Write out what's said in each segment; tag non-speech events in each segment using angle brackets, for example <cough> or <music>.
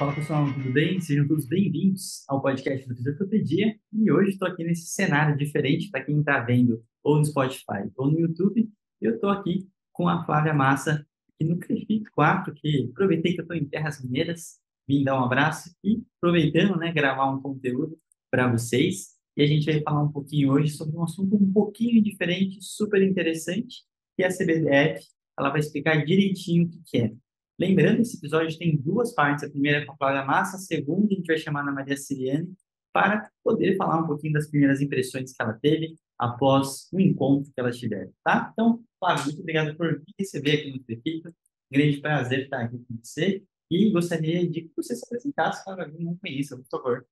Fala pessoal, tudo bem? Sejam todos bem-vindos ao podcast do Fisioterapia. E hoje estou aqui nesse cenário diferente para quem está vendo ou no Spotify ou no YouTube. Eu estou aqui com a Flávia Massa, aqui no Crefito 4, que aproveitei que eu estou em Terras Mineiras, vim dar um abraço e aproveitando, né, gravar um conteúdo para vocês. E a gente vai falar um pouquinho hoje sobre um assunto um pouquinho diferente, super interessante, que é a CBDF. Ela vai explicar direitinho o que é. Lembrando, esse episódio tem duas partes. A primeira é com a Cláudia Massa, a segunda a gente vai chamar a Maria Siriane para poder falar um pouquinho das primeiras impressões que ela teve após o encontro que elas tiveram, tá? Então, Flávio, muito obrigado por me receber aqui no Trefito. Grande prazer estar aqui com você. E gostaria de que você se apresentasse para alguém não conheça, por favor.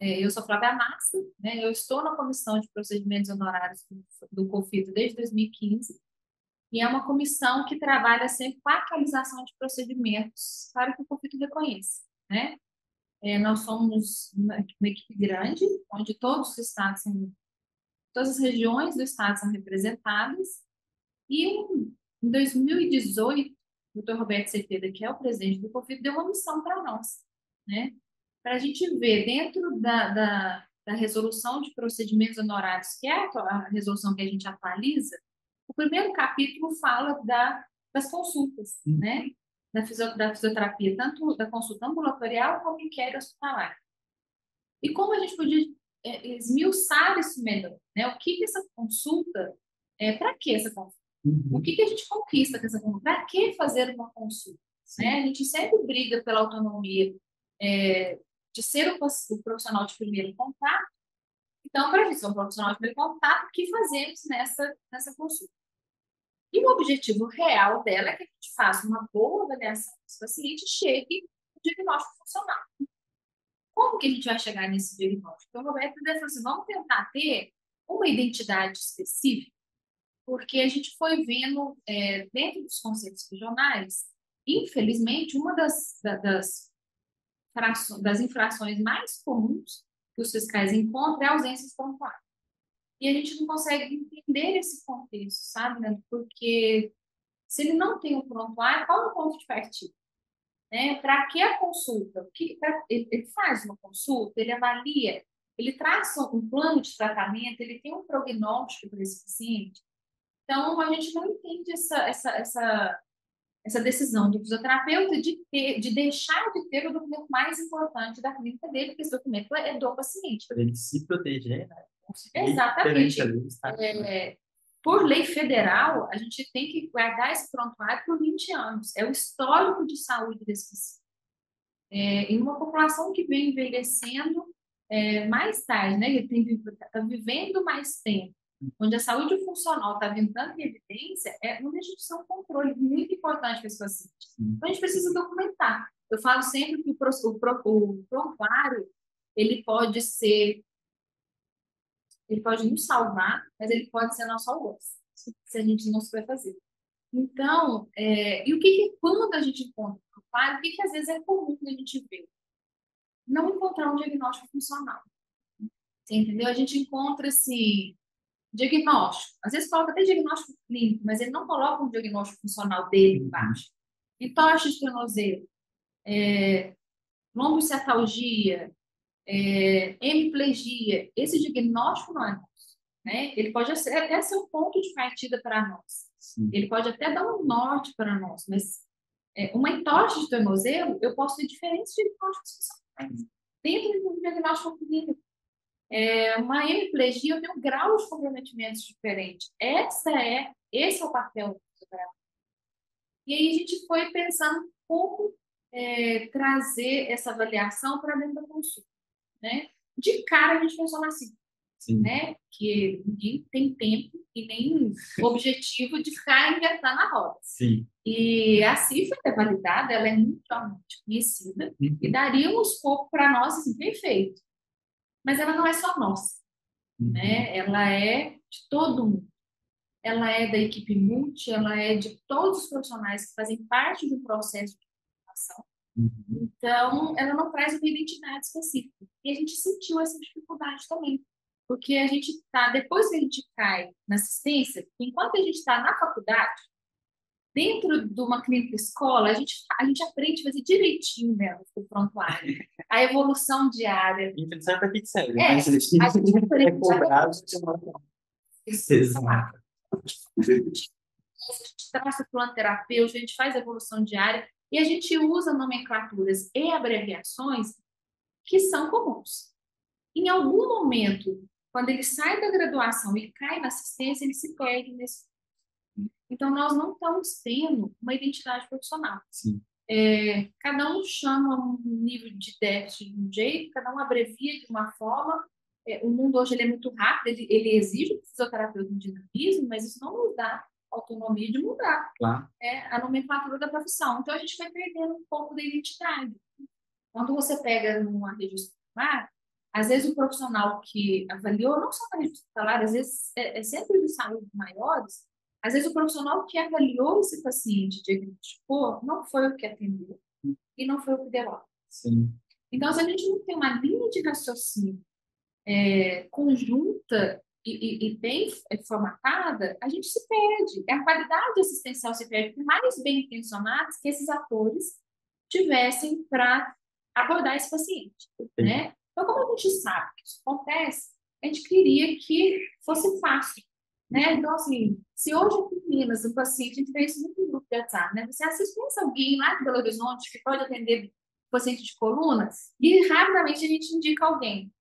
É, eu sou Flávia Massa, né? eu estou na Comissão de Procedimentos Honorários do COFITO desde 2015 e é uma comissão que trabalha sempre com a atualização de procedimentos para que o conflito reconheça, né? É, nós somos uma, uma, equipe grande, onde todos os estados são, todas as regiões do estado são representadas, e em 2018, o Dr. Roberto Cepeda, que é o presidente do COFIT, deu uma missão para nós, né? Para a gente ver dentro da, da, da resolução de procedimentos honorários, que é a resolução que a gente atualiza, o primeiro capítulo fala da, das consultas, hum. né? Da, fisio, da, fisioterapia, tanto da consulta ambulatorial como inquérito hospitalar. E como a gente podia é, esmiuçar isso melhor, né? O que, que essa consulta, é, para que essa consulta? Uhum. O que, que a gente conquista com essa consulta? Para que fazer uma consulta? Né? A gente sempre briga pela autonomia é, de ser o, o profissional de primeiro contato, então, para a gente ser um profissional de primeiro contato, o que fazemos nessa, nessa consulta? E o objetivo real dela é que a gente faça uma boa avaliação desse paciente e chegue no diagnóstico funcional. Como que a gente vai chegar nesse diagnóstico? Então, Roberto assim, vamos tentar ter uma identidade específica, porque a gente foi vendo, é, dentro dos conceitos regionais, infelizmente, uma das, das, das infrações mais comuns que os fiscais encontram é a ausência de pontuário. E a gente não consegue entender esse contexto, sabe, né? Porque se ele não tem um prontuário, qual é o ponto de partida? Né? Para que a consulta? Que, pra, ele, ele, faz uma consulta, ele avalia, ele traça um plano de tratamento, ele tem um prognóstico para esse paciente. Então, a gente não entende essa, essa, essa, essa decisão do fisioterapeuta de, ter, de deixar de ter o documento mais importante da clínica dele, porque esse documento é do paciente. Ele se proteger, né? Exatamente. É, por lei federal, a gente tem que guardar esse prontuário por 20 anos. É o histórico de saúde desse paciente. É, em uma população que vem envelhecendo é, mais tarde, né? Está vivendo mais tempo, onde a saúde funcional está vindo tanto em evidência, é uma instituição um controle muito importante para esse paciente. Então, a gente precisa documentar. Eu falo sempre que o, o, o prontuário ele pode ser ele pode nos salvar, mas ele pode ser nosso algoz, se a gente não souber fazer. Então, é, e o que, que, quando a gente encontra o claro, o que, que às vezes é comum a gente ver? Não encontrar um diagnóstico funcional. Você entendeu? A gente encontra assim, diagnóstico. Às vezes coloca até diagnóstico clínico, mas ele não coloca um diagnóstico funcional dele embaixo. Entorse de tornozelo, é, lombocetalgia, é, hemiplegia, esse diagnóstico não é nosso. Né? Ele pode até ser um ponto de partida para nós. Sim. Ele pode até dar um norte para nós, mas é, uma entorse de tornozelo, eu posso ter diferentes diagnósticos funcionais dentro do diagnóstico clínico. É, uma hemiplegia, eu tenho graus de comprometimentos diferentes. Essa é, esse é o papel do fisioterapeuta. E aí a gente foi pensando como é, trazer essa avaliação para dentro da consulta né? De cara a gente funciona assim. né? Que ninguém tem tempo e nem objetivo de ficar inventando a roda. Sim. E a cifra é validada, ela é mundialmente conhecida Uhum. e daria um escopo para nós assim, perfeito. Mas ela não é só nossa, Uhum. né? Ela é de todo mundo. Ela é da equipe multi, ela é de todos os profissionais que fazem parte do processo de formação. Uhum. Então, ela não traz uma identidade específica. E a gente sentiu essa dificuldade também. Porque a gente está, depois que a gente cai na assistência, enquanto a gente está na faculdade, dentro de uma clínica escola, a gente, a gente aprende a fazer direitinho mesmo o prontuário. A evolução diária. Infelizmente para que serve, É, mas a gente é aprende cobrado. Exato. a gente traça plano terapêutico, a gente faz a evolução diária e a gente usa nomenclaturas e abreviações que são comuns. Em algum momento, quando ele sai da graduação e cai na assistência, ele se perde nesse. Então, nós não estamos tendo uma identidade profissional. É, cada um chama um nível de déficit de um jeito, cada um abrevia de uma forma. É, o mundo hoje ele é muito rápido, ele, ele exige do fisioterapeuta um dinamismo, mas isso não nos dá autonomia de mudar Claro. é, a nomenclatura da profissão. Então, a gente vai perdendo um pouco da identidade. Quando você pega numa rede hospitalar, às vezes o profissional que avaliou, não só na rede hospitalar, às vezes é, é sempre de saúde maiores, às vezes o profissional que avaliou esse paciente, diagnosticou, não foi o que atendeu e não foi o que deu. Sim. Então, se a gente não tem uma linha de raciocínio é, conjunta e, e, e bem formatada, a gente se perde. A qualidade assistencial se perde, por mais bem intencionados que esses atores tivessem para abordar esse paciente. Né? Então, como a gente sabe que isso acontece, a gente queria que fosse fácil. Né? Então, assim, se hoje em Minas, um paciente, a gente vê isso em grupo de WhatsApp, né? Você assiste alguém lá de Belo Horizonte que pode atender paciente de coluna e rapidamente a gente indica alguém.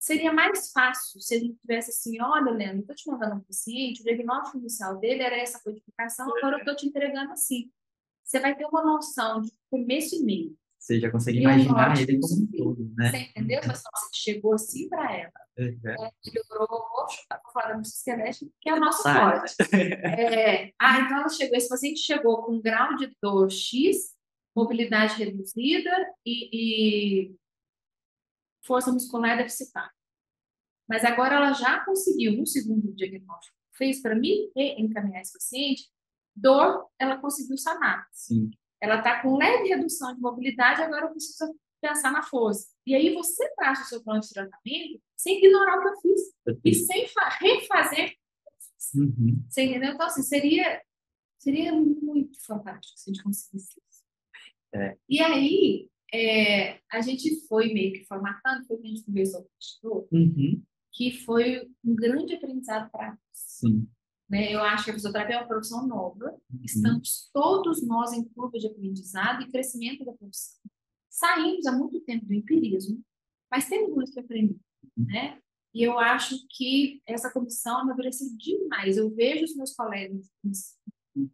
Seria mais fácil se a gente tivesse assim, olha, Leandro, estou te mandando um paciente, o diagnóstico inicial dele era essa codificação, agora eu estou te entregando assim. Você vai ter uma noção de começo e meio. Você já consegue imaginar ele como um todo, né? Você entendeu? Mas nossa, chegou assim para ela. Uhum. Né? Melhorou, vou fora da musculoesquelética, que é o nosso forte. <laughs> É, ah, então ela chegou, esse paciente chegou com um grau de dor X, mobilidade reduzida e, e força muscular deficitária. Mas agora ela já conseguiu, no segundo diagnóstico, fez para mim encaminhar esse paciente, dor, ela conseguiu sanar. Sim. Ela está com leve redução de mobilidade, agora eu preciso pensar na força. E aí você traz o seu plano de tratamento sem ignorar o que eu fiz e sem refazer. Uhum. Você entendeu? Então, assim, seria, seria muito fantástico se a gente conseguisse isso. É. E aí, é, a gente foi meio que formatando, foi o que a gente conversou com o Uhum. que foi um grande aprendizado para nós. Sim. Né? Eu acho que a fisioterapia é uma profissão nova, Uhum. estamos todos nós em curva de aprendizado e crescimento da profissão. Saímos há muito tempo do empirismo, mas temos muito que aprender, né? E eu acho que essa comissão amadureceu demais. Eu vejo os meus colegas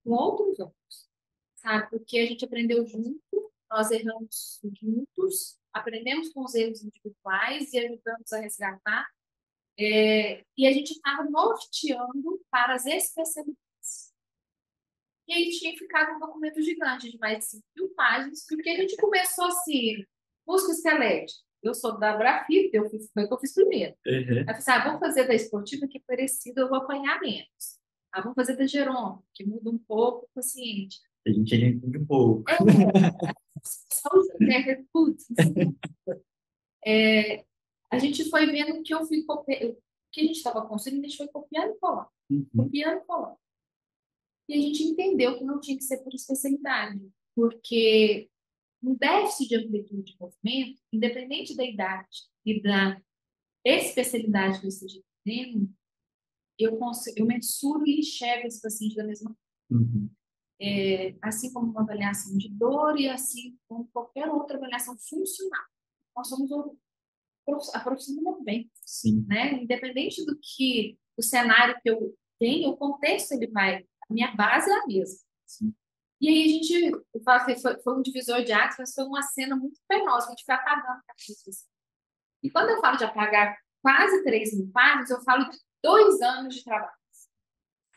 com outros olhos, sabe? Porque a gente aprendeu junto, nós erramos juntos, aprendemos com os erros individuais e ajudamos a resgatar. É, e a gente estava norteando para as especialidades. E aí tinha ficado um documento gigante de mais de 5 mil páginas, porque a gente começou assim, músculo esquelético. Eu sou da Brafita, eu fiz, foi o que eu fiz primeiro. Uhum. Eu falei assim, ah, vamos fazer da esportiva, que é parecido, eu vou apanhar menos. Ah, vamos fazer da Geron, que muda um pouco o paciente. A gente ainda entende um pouco. É, só os putz, é, a gente foi vendo que eu fui o que a gente estava construindo, a gente foi copiando e colando, Uhum. copiando e colando. E a gente entendeu que não tinha que ser por especialidade, porque no déficit de amplitude de movimento, independente da idade e da especialidade que eu esteja tendo, eu, consigo, eu mensuro e enxergo esse paciente da mesma Uhum. É, assim como uma avaliação de dor e assim como qualquer outra avaliação funcional. Nós somos a profissão do movimento, Sim. né? Independente do que o cenário que eu tenho, o contexto ele vai, a minha base é a mesma. Sim. E aí a gente, eu falo que foi, foi um divisor de águas, mas foi uma cena muito penosa, a gente foi apagando capítulos. E quando eu falo de apagar quase 3 mil páginas, eu falo de dois anos de trabalho.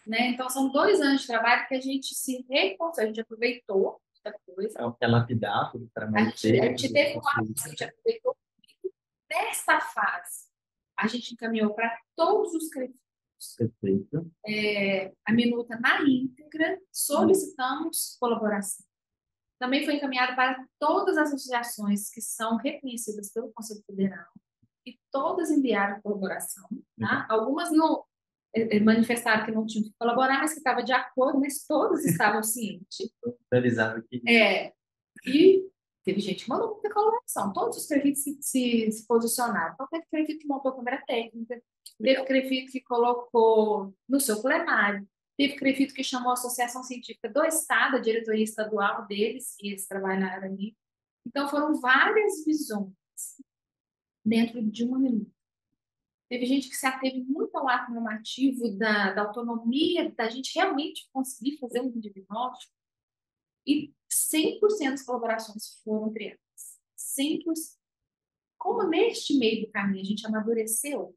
Né? Então, são dois anos de trabalho que a gente se reconciliou, a gente aproveitou muita coisa. É lapidar o trabalho. A gente, a gente teve uma a gente aproveitou. Nesta fase, a gente encaminhou para todos os créditos Perfeito. É, a minuta na íntegra, solicitamos colaboração. Também foi encaminhado para todas as associações que são reconhecidas pelo Conselho Federal e todas enviaram colaboração. Tá? Uhum. Algumas não é, é, manifestaram que não tinham que colaborar, mas que estavam de acordo, mas todas estavam cientes. <laughs> Realizado aqui. É, e teve gente que mandou muita colaboração. Todos os prefeitos se, se, se posicionaram. Então, teve prefeito que montou a câmera técnica, teve prefeito que colocou no seu plenário, teve prefeito que chamou a Associação Científica do Estado, a diretoria estadual deles, e eles trabalharam ali. Então, foram várias visões dentro de uma minuta. Teve gente que se ateve muito ao ato normativo da, da autonomia, da gente realmente conseguir fazer um diagnóstico, e 100% das colaborações foram criadas. 100%. Como neste meio do caminho a gente amadureceu,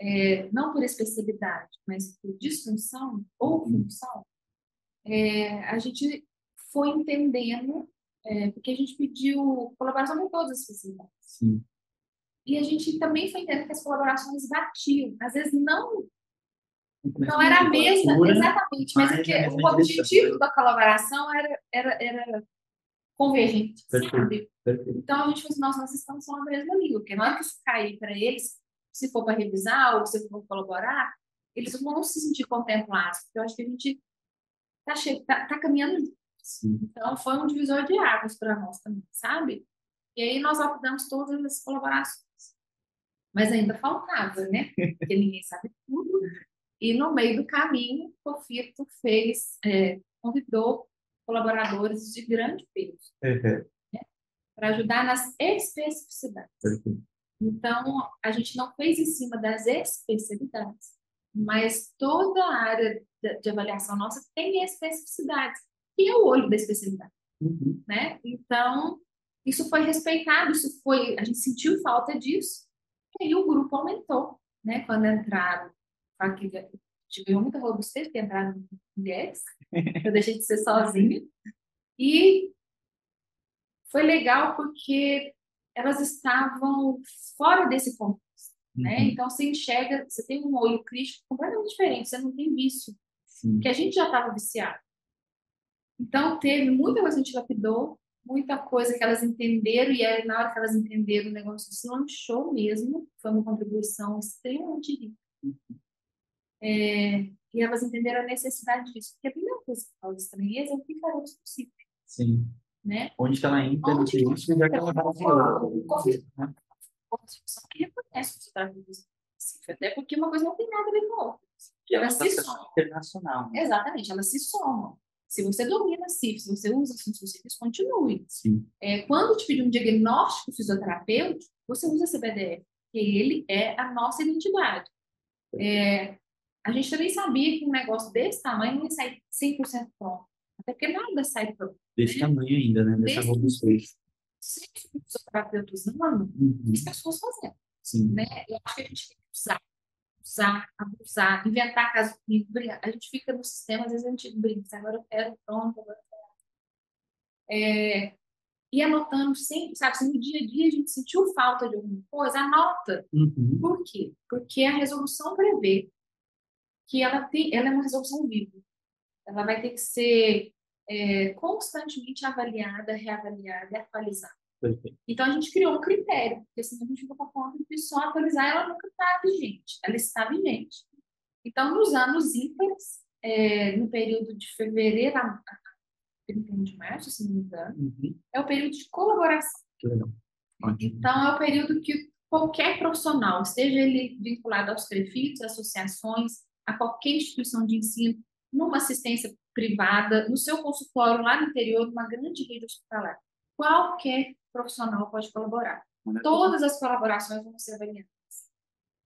é, não por especialidade, mas por disfunção ou função, é, a gente foi entendendo, é, porque a gente pediu colaboração com todas as especialidades. Sim. E a gente também foi entendendo que as colaborações batiam. Às vezes não não era a mesma, exatamente, mas, mas é o objetivo da colaboração era, era, era convergente, Perfeito. sabe? Então a gente falou assim, nossa, nós estamos falando a mesma língua, porque na hora que isso cair para eles, se for para revisar ou se for colaborar, eles vão se sentir contemplados, porque eu acho que a gente está tá, tá caminhando Sim. Então foi um divisor de águas para nós também, sabe? E aí nós aplicamos todas as colaborações. Mas ainda faltava, né? Porque ninguém sabe tudo. E no meio do caminho, o Fito fez, é, convidou colaboradores de grande peso uhum. né? para ajudar nas especificidades. Uhum. Então, a gente não fez em cima das especialidades, mas toda a área de, de avaliação nossa tem especificidades, que é o olho da especialidade. Uhum. Né? Então, isso foi respeitado, isso foi, a gente sentiu falta disso, aí o grupo aumentou, né? Quando entraram, tive muita robustez, que entraram mulheres, eu deixei de ser sozinha, e foi legal porque elas estavam fora desse contexto, né? uhum. Então você enxerga, você tem um olho crítico completamente diferente, você não tem vício, Sim. que a gente já estava viciado. Então teve muita coisa que a gente lapidou, muita coisa que elas entenderam, e aí, na hora que elas entenderam o negócio se lançou mesmo, foi uma contribuição extremamente rica. É, e elas entenderam a necessidade disso, porque a primeira coisa que fala estranheza é o que faremos possível. Sim. Né? Onde que ela entra no isso, já que ela vai falar. Né? que reconhece o trabalho até porque uma coisa não tem nada a ver com a outra. Ela se soma. Internacional. Né? Exatamente, elas se somam. Se você domina CIF, se você usa CIF, continue. Sim. É, quando te pedir um diagnóstico fisioterapêutico, você usa CBDF, que ele é a nossa identidade. É, a gente também sabia que um negócio desse tamanho não ia sair 100% pronto. Até porque nada sai pronto. Desse né? tamanho ainda, né? Dessa robustez. Se fisioterapeutas usando, uhum. as pessoas fazendo. Sim. Né? Eu acho que a gente tem que usar usar, abusar, inventar caso clínico, A gente fica no sistema, às vezes a gente brinca, agora eu quero, pronto, agora eu quero. É, e anotando sempre, sabe, se no dia a dia a gente sentiu falta de alguma coisa, anota. Uhum. Por quê? Porque a resolução prevê que ela, tem, ela é uma resolução viva. Ela vai ter que ser é, constantemente avaliada, reavaliada e atualizada. Perfeito. Então, a gente criou um critério, porque senão a gente fica com a conta de só atualizar, ela nunca está vigente, ela está vigente. Então, nos anos ímpares, é, no período de fevereiro a, a 31 de março, se não me engano, uhum. é o período de colaboração. Que legal. Então, é o período que qualquer profissional, esteja ele vinculado aos prefeitos, associações, a qualquer instituição de ensino, numa assistência privada, no seu consultório lá no interior, numa grande rede hospitalar, qualquer profissional pode colaborar. Todas as colaborações vão ser avaliadas.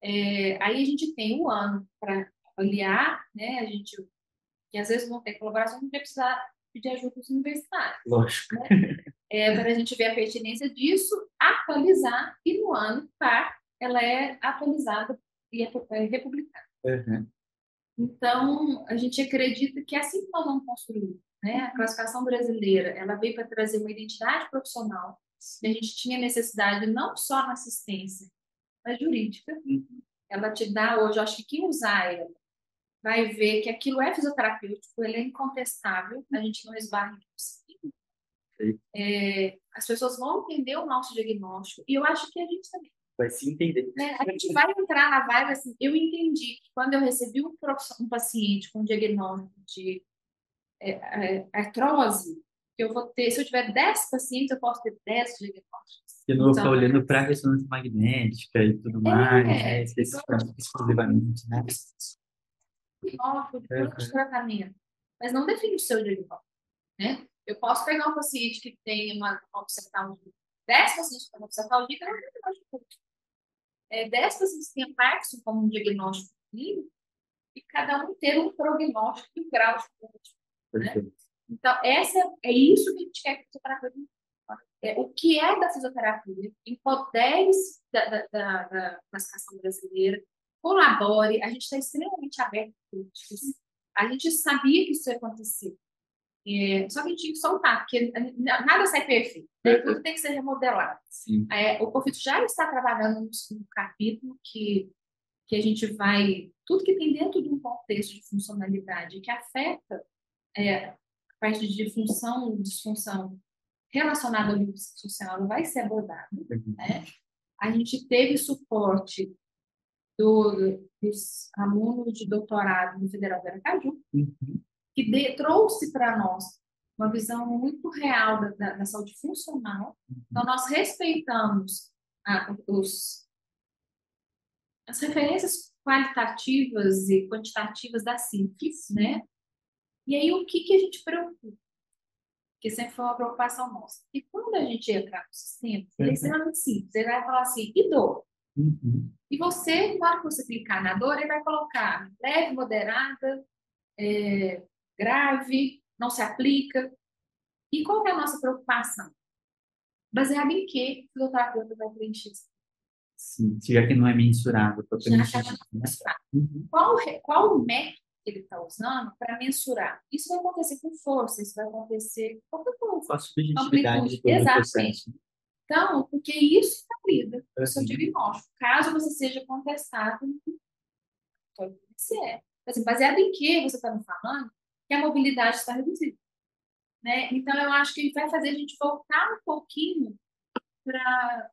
É, aí a gente tem um ano para avaliar, né? A gente, que às vezes vão ter colaboração, não vai precisar pedir ajuda dos universitários. Lógico. Né? É, para a gente ver a pertinência disso, atualizar e no ano para ela é atualizada e é, é republicada. Uhum. Então, a gente acredita que assim que nós vamos construir. Né? A classificação brasileira ela veio para trazer uma identidade profissional. A gente tinha necessidade não só na assistência, mas jurídica. Uhum. Ela te dá hoje, eu acho que quem usar ela vai ver que aquilo é fisioterapêutico, ele é incontestável, a gente não esbarra em é, as pessoas vão entender o nosso diagnóstico e eu acho que a gente também vai se entender. Né? A gente vai entrar na vibe assim, eu entendi que quando eu recebi um, um paciente com um diagnóstico de é, é, artrose, eu vou ter, se eu tiver 10 pacientes, eu posso ter 10 diagnósticos. Eu não vou ficar então, olhando para a ressonância magnética e tudo é, mais, né? exclusivamente, né? Diagnóstico de de tratamento, mas não define o seu diagnóstico, né? Eu posso pegar um paciente que tem uma obsessão 10 pacientes com obsessão que não tem diagnóstico é, 10 pacientes que têm Parkinson como um diagnóstico clínico e cada um ter um prognóstico e um grau de né? Então, essa, é isso que a gente quer que a fisioterapia é, o que é da fisioterapia, empodere-se da, da, da, da classificação brasileira, colabore, a gente está extremamente aberto a críticas. A gente sabia que isso ia acontecer. É, só que a gente tinha que soltar, porque nada sai perfeito, né? tudo tem que ser remodelado. É, o Confito já está trabalhando no, capítulo que, que a gente vai. Tudo que tem dentro de um contexto de funcionalidade que afeta é, parte de função, disfunção relacionada ao nível social vai ser abordado. Uhum. Né? A gente teve suporte do, dos alunos de doutorado no Federal do Aracaju, uhum. que de, trouxe para nós uma visão muito real da, da, da saúde funcional. Uhum. Então, nós respeitamos a, os, as referências qualitativas e quantitativas da síntese, né? E aí, o que, que a gente preocupa? Que sempre foi uma preocupação nossa. E quando a gente entrar no sistema, ele é extremamente simples. Ele vai falar assim, e dor? Uhum. E você, na hora que você clicar na dor, ele vai colocar leve, moderada, é, grave, não se aplica. E qual é a nossa preocupação? Baseado em que o fisioterapeuta vai preencher isso? Sim, já que não é mensurável. Já que não é mensurável. Uhum. Qual, qual o método que ele está usando para mensurar. Isso vai acontecer com força, isso vai acontecer com qualquer coisa. Com a subjetividade do Exatamente. Então, porque isso está lida com o seu diagnóstico. Caso você seja contestado, pode ser. Assim, baseado em que você está me falando que a mobilidade está reduzida. Né? Então, eu acho que vai fazer a gente voltar um pouquinho para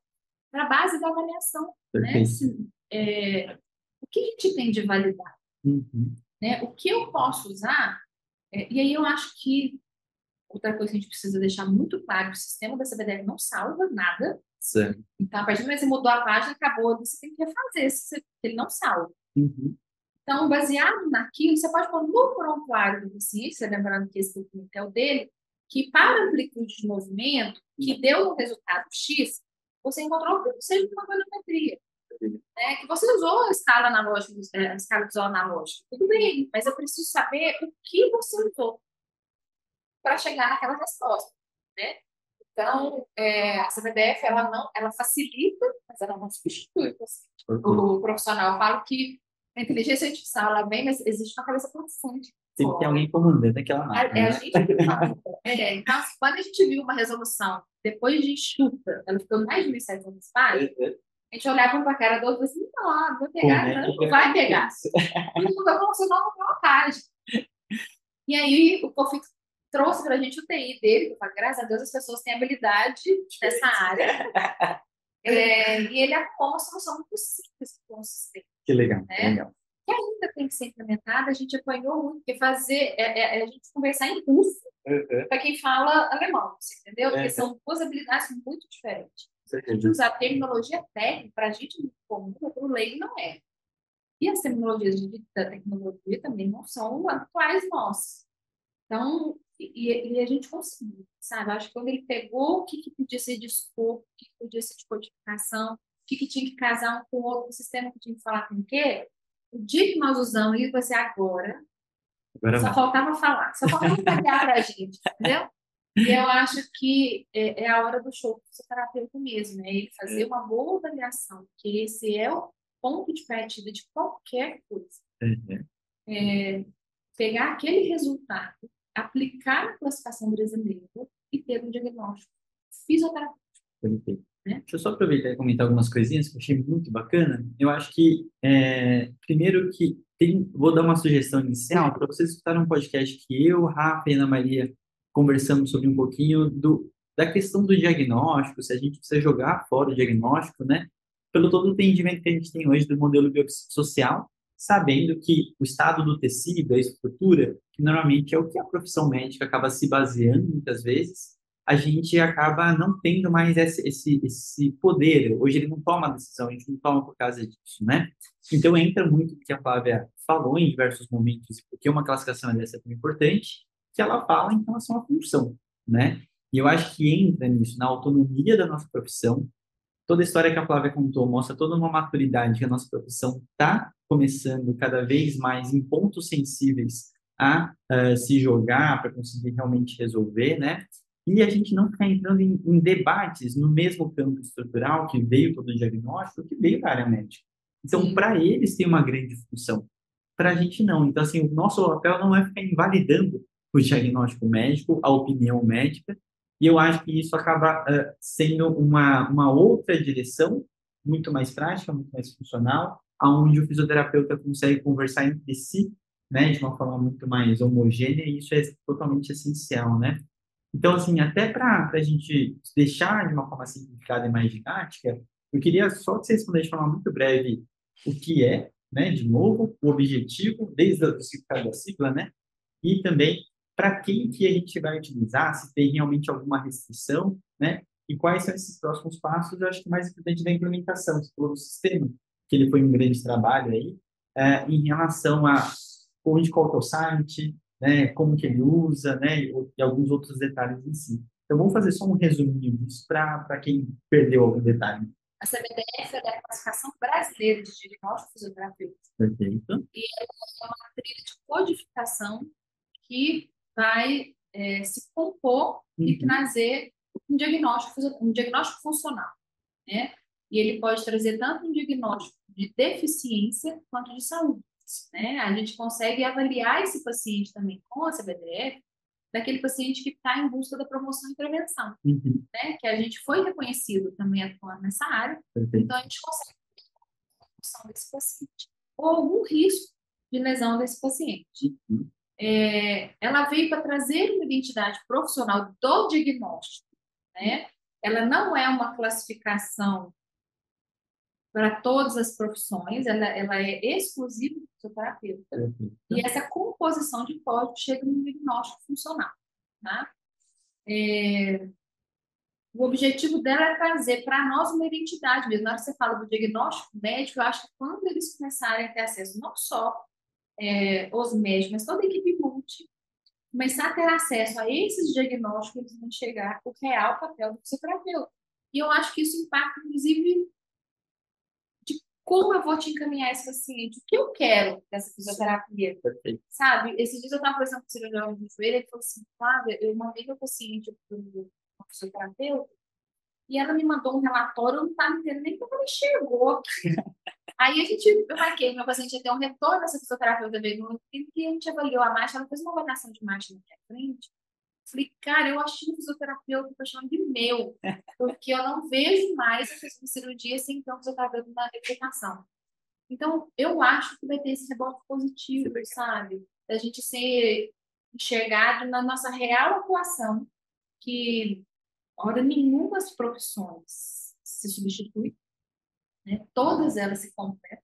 a base da avaliação. Né? Assim, é, o que a gente tem de validade? Uhum. Né? O que eu posso usar, é, e aí eu acho que outra coisa que a gente precisa deixar muito claro, o sistema da CBDR não salva nada. Então, a partir do momento que você mudou a página, acabou, você tem que refazer, se ele não salva. Uhum. Então, baseado naquilo, você pode pôr no prontuário do paciente, lembrando que esse documento é o dele, que para amplitude de movimento, que deu um resultado X, você encontrou que seja uma volumetria né, que você usou a escala analógica, é, a escala visual analógica. Tudo bem, mas eu preciso saber o que você usou para chegar naquela resposta, né? Então, é, a CBDF, ela não, ela facilita, mas ela não substitui o, o profissional. Eu falo que a inteligência artificial, ela vem, mas existe uma cabeça pensante. Tem que ter alguém comandando aquela máquina. É, é a né? gente é, então, quando a gente viu uma resolução, depois de enxuta, ela ficou mais de 1.700 páginas, a gente olhava um para a cara do outro e assim, não, vai pegar, é não, não vai pegar. <laughs> Não vai funcionar uma blocagem. E aí o Confit trouxe para a gente o TI dele, que eu falo, graças a Deus as pessoas têm habilidade nessa área. <laughs> É, e ele arrumou uma solução muito simples para o sistema. Que legal, né? legal. Que ainda tem que ser implementada, a gente apanhou muito, porque fazer é, é, é a gente conversar em russo uhum. para quem fala alemão, entendeu? Porque são duas habilidades muito diferentes. Certeza. Usar terminologia técnica, para a gente muito comum, para o leigo não é. E as terminologias de, da tecnologia também não são atuais nossas. Então, e, e, a gente conseguiu, sabe? Acho que quando ele pegou o que, que podia ser de escopo, o que, que podia ser de codificação, o que, que tinha que casar um com o outro, o sistema que tinha que falar com o quê, o dia que nós usamos isso vai ser agora. agora só vai. faltava falar, só faltava pegar para a gente, <laughs> entendeu? E eu acho que é, é a hora do show do fisioterapeuta mesmo, é ele fazer uma boa avaliação, que esse é o ponto de partida de qualquer coisa. Uhum. É, pegar aquele resultado, aplicar na classificação brasileira e ter um diagnóstico fisioterapêutico. Perfeito. Né? Deixa eu só aproveitar e comentar algumas coisinhas que eu achei muito bacana. Eu acho que, é, primeiro que tem, vou dar uma sugestão inicial para vocês escutarem um podcast que eu, Rafa e Ana Maria conversamos sobre um pouquinho do, da questão do diagnóstico, se a gente precisa jogar fora o diagnóstico, né? Pelo todo o entendimento que a gente tem hoje do modelo biopsicossocial, sabendo que o estado do tecido, a estrutura, que normalmente é o que a profissão médica acaba se baseando muitas vezes, a gente acaba não tendo mais esse, esse, esse poder. Hoje ele não toma decisão, a gente não toma por causa disso, né? Então entra muito o que a Flávia falou em diversos momentos, porque uma classificação dessa é tão importante, que ela fala em relação à função, né? E eu acho que entra nisso, na autonomia da nossa profissão. Toda a história que a Flávia contou mostra toda uma maturidade que a nossa profissão está começando cada vez mais em pontos sensíveis a uh, se jogar para conseguir realmente resolver, né? E a gente não ficar entrando em, em, debates no mesmo campo estrutural que veio todo o diagnóstico, que veio da área médica. Então, para eles tem uma grande função, para a gente não. Então, assim, o nosso papel não é ficar invalidando o diagnóstico médico, a opinião médica, e eu acho que isso acaba uh, sendo uma, uma outra direção, muito mais prática, muito mais funcional, aonde o fisioterapeuta consegue conversar entre si, né, de uma forma muito mais homogênea, e isso é totalmente essencial, né? Então, assim, até para a gente deixar de uma forma simplificada e mais didática, eu queria só que vocês respondessem de forma muito breve o que é, né, de novo, o objetivo, desde o significado da sigla, né, e também para quem que a gente vai utilizar, se tem realmente alguma restrição, né? E quais são esses próximos passos? Eu acho que o mais importante da implementação, do sistema, que ele foi um grande trabalho aí, é, em relação a onde é o site, né? Como que ele usa, né? E, e alguns outros detalhes em si. Então, vamos fazer só um resuminho disso para quem perdeu algum detalhe. A CBDF é a Classificação Brasileira de Diagnóstico Fisioterapêutico. Perfeito. E é uma trilha de codificação que vai é, se compor uhum. e trazer um diagnóstico, um diagnóstico funcional, né? E ele pode trazer tanto um diagnóstico de deficiência quanto de saúde, né? A gente consegue avaliar esse paciente também com a CBDF, daquele paciente que está em busca da promoção e prevenção, uhum. né? Que a gente foi reconhecido também atuando nessa área, Perfeito. então a gente consegue a promoção desse paciente ou algum risco de lesão desse paciente. Uhum é, ela veio para trazer uma identidade profissional do diagnóstico, né? Ela não é uma classificação para todas as profissões, ela, ela é exclusiva do fisioterapeuta. Uhum. E essa composição de código chega no diagnóstico funcional, tá? É, o objetivo dela é trazer para nós uma identidade mesmo. Na hora que você fala do diagnóstico médico, eu acho que quando eles começarem a ter acesso não só é, os médicos, mas toda a equipe multi, começar a ter acesso a esses diagnósticos, eles vão chegar o real papel do fisioterapeuta. E eu acho que isso impacta, inclusive, de como eu vou te encaminhar esse paciente, o que eu quero dessa fisioterapia. Perfeito. Sabe, esses dias eu estava conversando com o cirurgião de joelho, ele falou assim, Flávia, eu mandei meu paciente para o fisioterapeuta, e ela me mandou um relatório, eu não estava entendendo nem como ele chegou. <laughs> Aí a gente, eu marquei, meu paciente ia ter um retorno dessa fisioterapeuta veio no que a gente avaliou a marcha, ela fez uma avaliação de marcha na minha frente. Falei, cara, eu achei o fisioterapeuta tô chamando de meu, porque eu não vejo mais a de cirurgia sem ter um fisioterapeuta na replicação. Então, eu acho que vai ter esse rebote positivo, sabe? Da gente ser enxergado na nossa real atuação, que hora nenhuma as profissões se substituem, né? Todas elas se completam.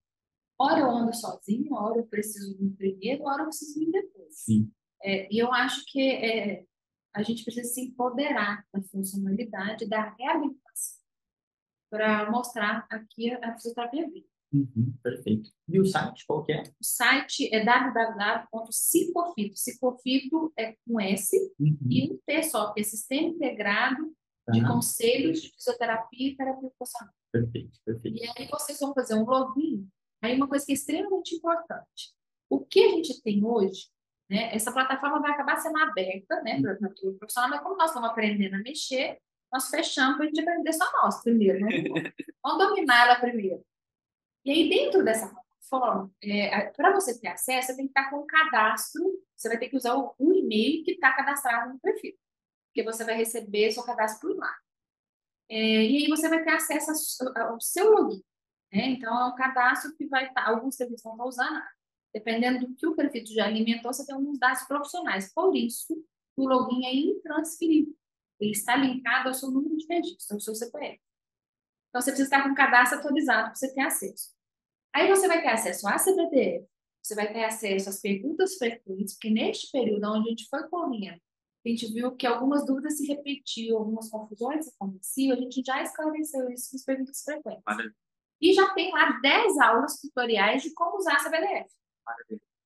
Ora eu ando sozinho, ora eu preciso de um primeiro, ora eu preciso de um depois. Sim. É, e eu acho que é, a gente precisa se empoderar da funcionalidade, da reabilitação, para mostrar aqui a fisioterapia viva. Uhum, perfeito. E o site, qual que é? O site é www.cicofito. Cicofito é com S uhum. e um T só, que é Sistema Integrado tá. de Conselhos de Fisioterapia e Terapia Ocupacional. Perfeito, perfeito. E aí vocês vão fazer um login. Aí uma coisa que é extremamente importante. O que a gente tem hoje Né? Essa plataforma vai acabar sendo aberta né, para o profissional, mas como nós estamos aprendendo a mexer, nós fechamos para a gente aprender só nós primeiro. Né? <laughs> Vamos dominar ela primeiro. E aí, dentro dessa plataforma, é, para você ter acesso, você tem que estar com um cadastro, você vai ter que usar o, o e-mail que está cadastrado no perfil, porque você vai receber seu cadastro por lá. É, e aí você vai ter acesso ao seu login. Né? Então, é um cadastro que vai estar, alguns serviços vão estar usando, dependendo do que o prefeito já alimentou, você tem alguns dados profissionais. Por isso, o login é intransferível. Ele está linkado ao seu número de registro, ao seu CPF. Então, você precisa estar com o cadastro atualizado para você ter acesso. Aí você vai ter acesso à CBDF, você vai ter acesso às perguntas frequentes, porque neste período onde a gente foi correndo, a gente viu que algumas dúvidas se repetiam, algumas confusões aconteciam, a gente já esclareceu isso nas perguntas frequentes. Maravilha. E já tem lá 10 aulas tutoriais de como usar a CBDF.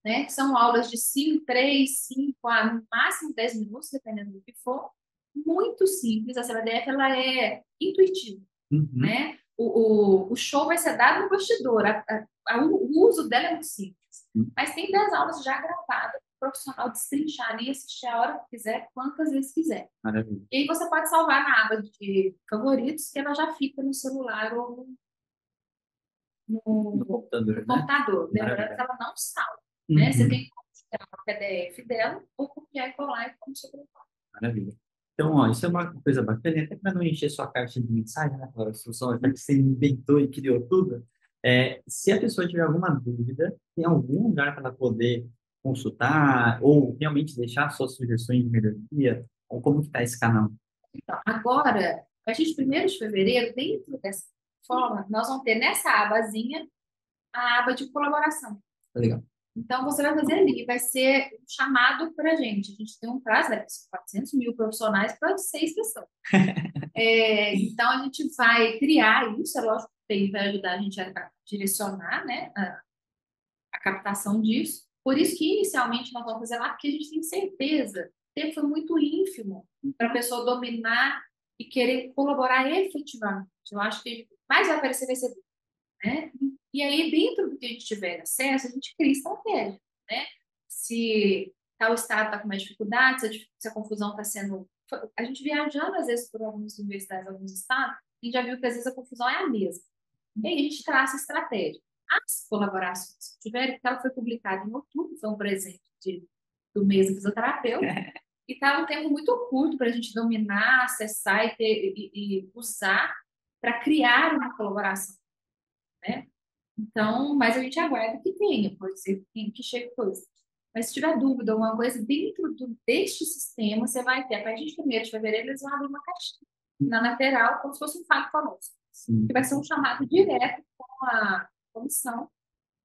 Né? São aulas de 5, 3, 5 a no máximo 10 minutos, dependendo do que for. Muito simples. A CBDF ela é intuitiva. Uhum. Né? O, o, o, show vai ser dado no bastidor. A, a, a, o uso dela é muito simples. Uhum. Mas tem 10 aulas já gravadas profissional destrinchar ali, assistir a hora que quiser, quantas vezes quiser. Maravilha. E aí você pode salvar na aba de favoritos, que ela já fica no celular ou no, no, no computador. No né? computador. Lembrando que ela não salva. Uhum. Né? Você tem que copiar o PDF dela ou copiar e colar e como colocar. Maravilha. Então, ó, isso é uma coisa bacana, até para não encher sua caixa de mensagem, né, Clara? Se você inventou e criou tudo, é, se a pessoa tiver alguma dúvida, tem algum lugar para ela poder consultar ou realmente deixar suas sugestões de melhoria? Ou como que está esse canal? Então, agora, a partir de 1 de fevereiro, dentro dessa forma, nós vamos ter nessa abazinha a aba de colaboração. Legal. Então, você vai fazer ali, vai ser chamado para a gente. A gente tem um prazo, né, 400 mil profissionais para seis pessoas. <laughs> é, então, a gente vai criar isso, é lógico que vai ajudar a gente a direcionar né, a, a captação disso. Por isso que, inicialmente, nós vamos fazer lá, porque a gente tem certeza. O tempo foi muito ínfimo para a pessoa dominar e querer colaborar efetivamente. Eu acho que mais vai aparecer vai ser né? E aí, dentro do que a gente tiver acesso, a gente cria estratégia, né? Se tal estado está com mais dificuldades, se, se a confusão está sendo... A gente viajando, às vezes, por algumas universidades, alguns estados, a gente já viu que, às vezes, a confusão é a mesma. E aí, a gente traça estratégia as colaborações que tiveram, ela foi publicada em outubro, foi um presente de, do mês do fisioterapeuta, <laughs> e estava um tempo muito curto para a gente dominar, acessar e, ter, e, e usar para criar uma colaboração, né? Então, mas a gente aguarda que tenha, pode ser que chegue coisa. Mas se tiver dúvida, alguma coisa dentro do, deste sistema, você vai ter, a partir de 1 de fevereiro, eles vão abrir uma caixinha na lateral, como se fosse um fato conosco, Sim. que vai ser um chamado direto com a comissão,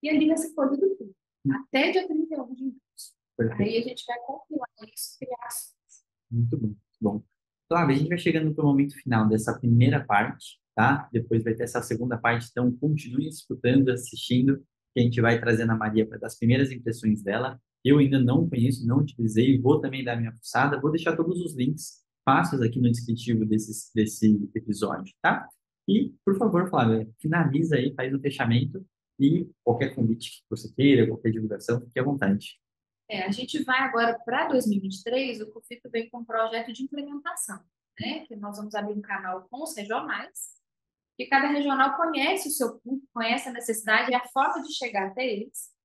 e ali nessa folha do tudo, até dia 31 de março. Aí a gente vai compilar isso, criar ações. Muito bom, muito bom. Flávia, a gente vai chegando para o momento final dessa primeira parte, tá? Depois vai ter essa segunda parte, então continue escutando, assistindo, que a gente vai trazendo a Maria para dar as primeiras impressões dela. Eu ainda não conheço, não utilizei, vou também dar minha fuçada, vou deixar todos os links fáceis aqui no descritivo desse, desse episódio, tá? E, por favor, Flávia, finaliza aí, faz o fechamento e qualquer convite que você queira, qualquer divulgação, fique à vontade. É, a gente vai agora para 2023, o COFITO vem com um projeto de implementação, né? Que nós vamos abrir um canal com os regionais, que cada regional conhece o seu público, conhece a necessidade e a forma de chegar até eles.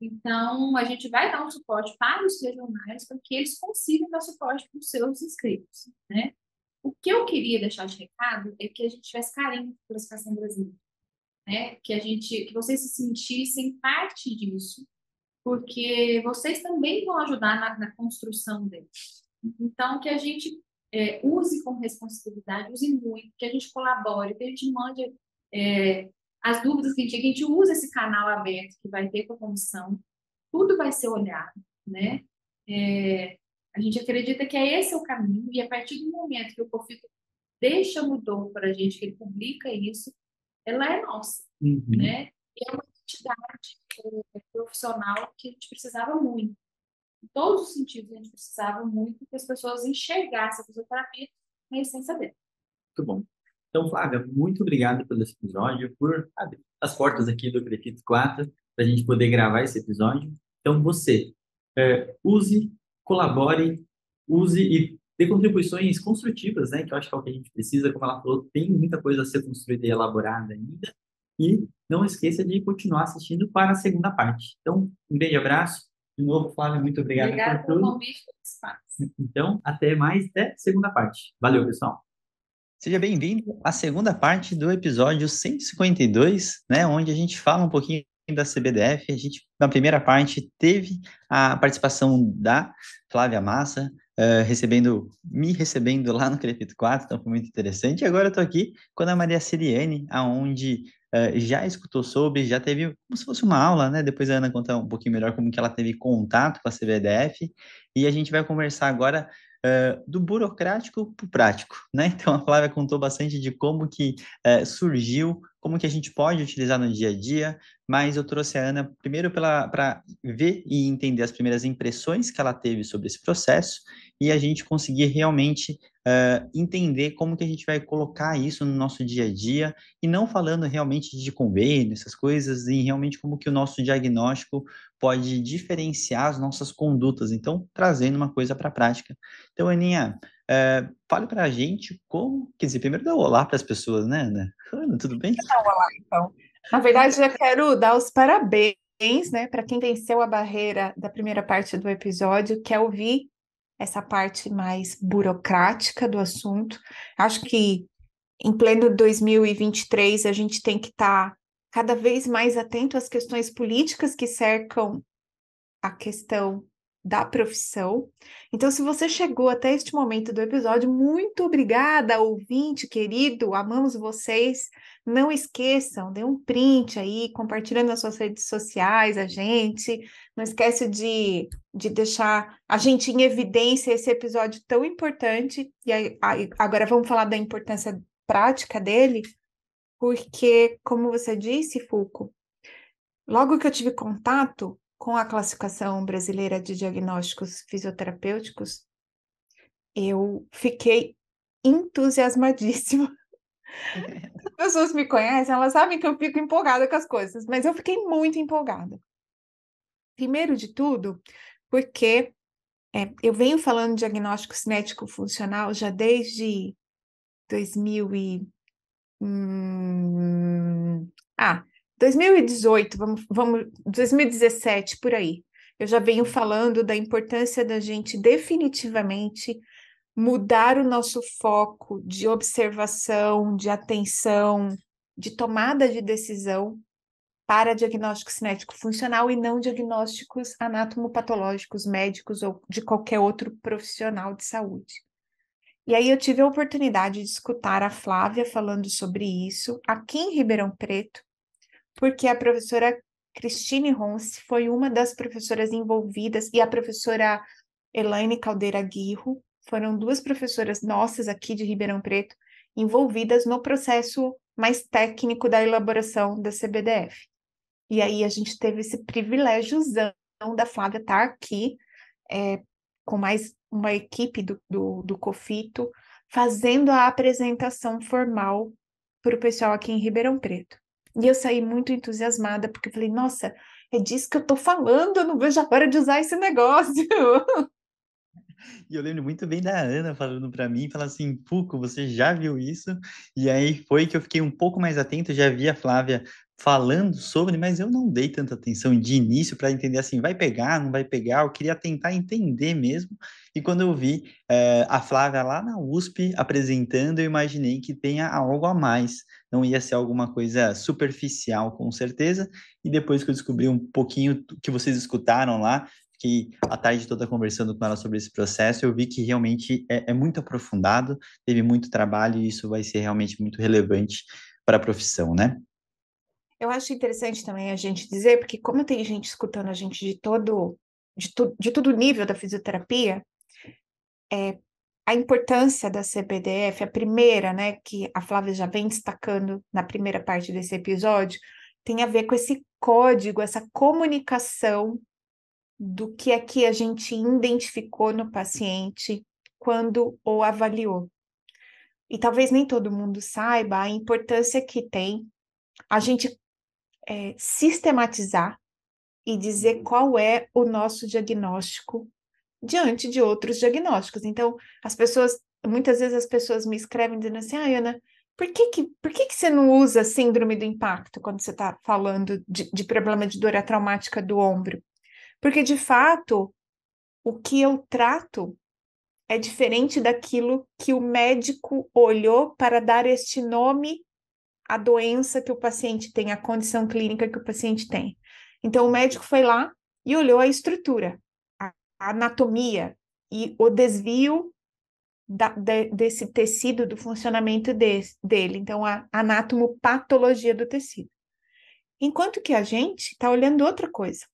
Então, a gente vai dar um suporte para os regionais para que eles consigam dar suporte para os seus inscritos, né? O que eu queria deixar de recado é que a gente tivesse carinho pela educação brasileira, né? Que a gente, que vocês se sentissem parte disso, porque vocês também vão ajudar na, na construção deles. Então, que a gente é, use com responsabilidade, use muito, que a gente colabore, que a gente mande é, as dúvidas que a gente, que a gente use esse canal aberto que vai ter com a comissão, tudo vai ser olhado, né? É, a gente acredita que é esse o caminho, e a partir do momento que o conflito deixa mudou para a gente, que ele publica isso, ela é nossa, uhum. né? E é uma entidade é, profissional que a gente precisava muito. Em todos os sentidos, a gente precisava muito que as pessoas enxergassem a fisioterapia na essência dela. Muito bom. Então, Flávia, muito obrigado pelo episódio, por abrir as portas aqui do Crefito 4, para a gente poder gravar esse episódio. Então, você é, use, colabore, use e dê contribuições construtivas, né? Que eu acho que é o que a gente precisa, como ela falou, tem muita coisa a ser construída e elaborada ainda. E não esqueça de continuar assistindo para a segunda parte. Então, um beijo abraço. De novo, Flávia, muito obrigado Obrigada por tudo. pelo convite. Então, até mais, até segunda parte. Valeu, pessoal. Seja bem-vindo à segunda parte do episódio 152, né, onde a gente fala um pouquinho da CBDF. A gente, na primeira parte, teve a participação da Flávia Massa, uh, recebendo, me recebendo lá no Crepito 4, então foi muito interessante. E agora eu estou aqui com a Maria Siriane, aonde já escutou sobre, já teve como se fosse uma aula, né? Depois a Ana conta um pouquinho melhor como que ela teve contato com a CBDF. E a gente vai conversar agora Uh, do burocrático para o prático, né? <laughs> Então a Flávia contou bastante de como que uh, surgiu, como que a gente pode utilizar no dia a dia, mas eu trouxe a Ana primeiro para ver e entender as primeiras impressões que ela teve sobre esse processo e a gente conseguir realmente uh, entender como que a gente vai colocar isso no nosso dia a dia e não falando realmente de convênio, essas coisas, e realmente como que o nosso diagnóstico pode diferenciar as nossas condutas, então trazendo uma coisa para a prática. Então, Aninha, uh, fale para a gente como, quer dizer, primeiro dá um olá para as pessoas, né, Ana? <laughs> Ana, tudo bem? Dá um olá, então. Na verdade, já quero dar os parabéns, né, para quem venceu a barreira da primeira parte do episódio, que é ouvir essa parte mais burocrática do assunto. Acho que em pleno 2023 a gente tem que estar tá cada vez mais atento às questões políticas que cercam a questão da profissão. Então, se você chegou até este momento do episódio, muito obrigada, ouvinte querido, amamos vocês. Não esqueçam, dê um print aí, compartilhando nas suas redes sociais a gente. Não esquece de, de deixar a gente em evidência esse episódio tão importante. E aí, agora vamos falar da importância prática dele, porque, como você disse, Fulco, logo que eu tive contato com a classificação brasileira de diagnósticos fisioterapêuticos, eu fiquei entusiasmadíssima. <laughs> As pessoas me conhecem, elas sabem que eu fico empolgada com as coisas, mas eu fiquei muito empolgada. Primeiro de tudo, porque é, eu venho falando de diagnóstico cinético funcional já desde 2000 e... Hum, ah, 2018, vamos, vamos, 2017, por aí, eu já venho falando da importância da gente definitivamente mudar o nosso foco de observação, de atenção, de tomada de decisão para diagnóstico cinético funcional e não diagnósticos anatomopatológicos médicos ou de qualquer outro profissional de saúde. E aí eu tive a oportunidade de escutar a Flávia falando sobre isso aqui em Ribeirão Preto, porque a professora Cristine Ronce foi uma das professoras envolvidas e a professora Elaine Caldeira Guirro foram duas professoras nossas aqui de Ribeirão Preto envolvidas no processo mais técnico da elaboração da CBDF. E aí a gente teve esse privilégiozão da Flávia estar aqui é, com mais uma equipe do, do, do COFITO fazendo a apresentação formal para o pessoal aqui em Ribeirão Preto. E eu saí muito entusiasmada, porque falei, nossa, é disso que eu tô falando, eu não vejo a hora de usar esse negócio. <laughs> E eu lembro muito bem da Ana falando para mim, falando assim, Puco, você já viu isso? E aí foi que eu fiquei um pouco mais atento, já vi a Flávia falando sobre, mas eu não dei tanta atenção de início para entender assim, vai pegar, não vai pegar, eu queria tentar entender mesmo. E quando eu vi é, a Flávia lá na USP apresentando, eu imaginei que tenha algo a mais, não ia ser alguma coisa superficial, com certeza. E depois que eu descobri um pouquinho que vocês escutaram lá, fiquei a tarde toda conversando com ela sobre esse processo, eu vi que realmente é, é muito aprofundado, teve muito trabalho e isso vai ser realmente muito relevante para a profissão, né? Eu acho interessante também a gente dizer, porque como tem gente escutando a gente de todo, de, tu, de todo nível da fisioterapia, é, a importância da CBDF, a primeira, né, que a Flávia já vem destacando na primeira parte desse episódio, tem a ver com esse código, essa comunicação do que é que a gente identificou no paciente quando o avaliou. E talvez nem todo mundo saiba a importância que tem a gente é, sistematizar e dizer qual é o nosso diagnóstico diante de outros diagnósticos. Então, as pessoas, muitas vezes as pessoas me escrevem dizendo assim, ah, Ana, por que, que, por que, que você não usa síndrome do impacto quando você está falando de, de problema de dor traumática do ombro? Porque, de fato, o que eu trato é diferente daquilo que o médico olhou para dar este nome à doença que o paciente tem, à condição clínica que o paciente tem. Então, o médico foi lá e olhou a estrutura, a anatomia e o desvio da, de, desse tecido, do funcionamento de, dele. Então, a anatomopatologia do tecido. Enquanto que a gente está olhando outra coisa.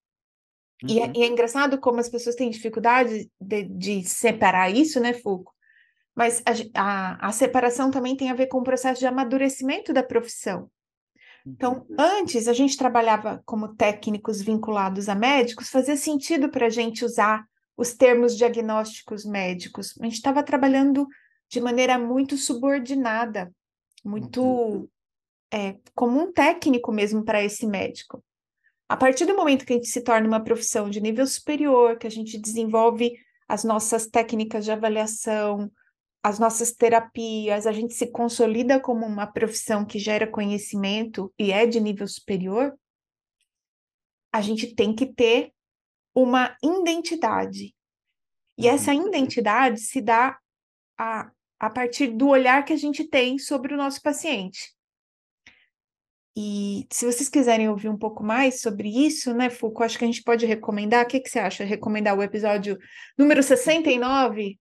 Uhum. E, é, uhum. e, é, engraçado como as pessoas têm dificuldade de, de separar isso, né, Foucault? Mas a, a, a, separação também tem a ver com o processo de amadurecimento da profissão. Então, uhum. antes a gente trabalhava como técnicos vinculados a médicos, fazia sentido para a gente usar os termos diagnósticos médicos. A gente estava trabalhando de maneira muito subordinada, muito uhum. é, como um técnico mesmo para esse médico. A partir do momento que a gente se torna uma profissão de nível superior, que a gente desenvolve as nossas técnicas de avaliação, as nossas terapias, a gente se consolida como uma profissão que gera conhecimento e é de nível superior, a gente tem que ter uma identidade. E essa uhum. identidade se dá a, a partir do olhar que a gente tem sobre o nosso paciente. E se vocês quiserem ouvir um pouco mais sobre isso, né, Foucault, acho que a gente pode recomendar. O que, que você acha? Recomendar o episódio número 69?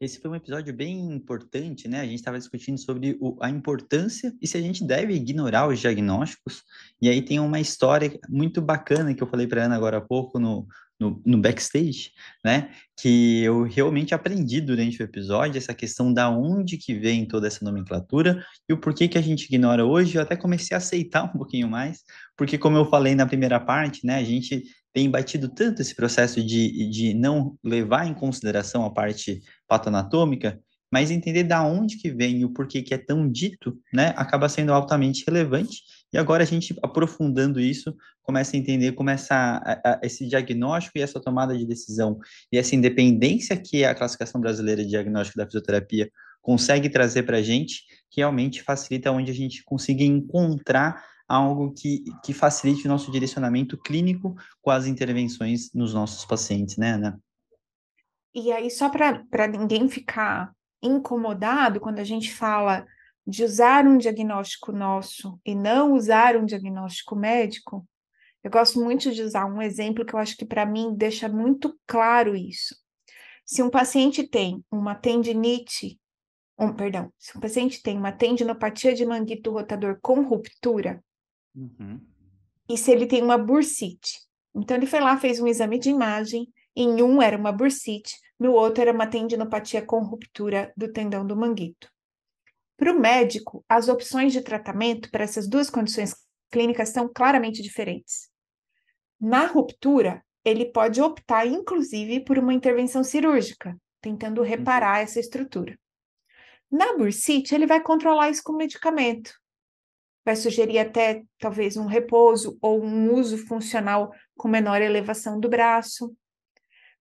Esse foi um episódio bem importante, né? A gente estava discutindo sobre o, a importância e se a gente deve ignorar os diagnósticos. E aí tem uma história muito bacana que eu falei para Ana agora há pouco no, no, no, backstage, né? Que eu realmente aprendi durante o episódio essa questão da onde que vem toda essa nomenclatura e o porquê que a gente ignora hoje. Eu até comecei a aceitar <laughs> um pouquinho mais, porque como eu falei na primeira parte, né? A gente tem batido tanto esse processo de, de não levar em consideração a parte patoanatômica, mas entender da onde que vem e o porquê que é tão dito, né, acaba sendo altamente relevante. E agora a gente aprofundando isso, começa a entender como essa, a, a, esse diagnóstico e essa tomada de decisão e essa independência que a classificação brasileira de diagnóstico da fisioterapia consegue trazer para a gente, realmente facilita onde a gente consiga encontrar algo que, que facilite o nosso direcionamento clínico com as intervenções nos nossos pacientes, né, Ana? E aí, só para ninguém ficar incomodado quando a gente fala de usar um diagnóstico nosso e não usar um diagnóstico médico, eu gosto muito de usar um exemplo que eu acho que para mim deixa muito claro isso. Se um paciente tem uma tendinite, um, perdão, se um paciente tem uma tendinopatia de manguito rotador com ruptura, Uhum. E se ele tem uma bursite. Então, ele foi lá, fez um exame de imagem. Em um era uma bursite, no outro era uma tendinopatia com ruptura do tendão do manguito. Para o médico, as opções de tratamento para essas duas condições clínicas são claramente diferentes. Na ruptura, ele pode optar, inclusive, por uma intervenção cirúrgica, tentando uhum. reparar essa estrutura. Na bursite, ele vai controlar isso com medicamento, vai sugerir até talvez um repouso ou um uso funcional com menor elevação do braço.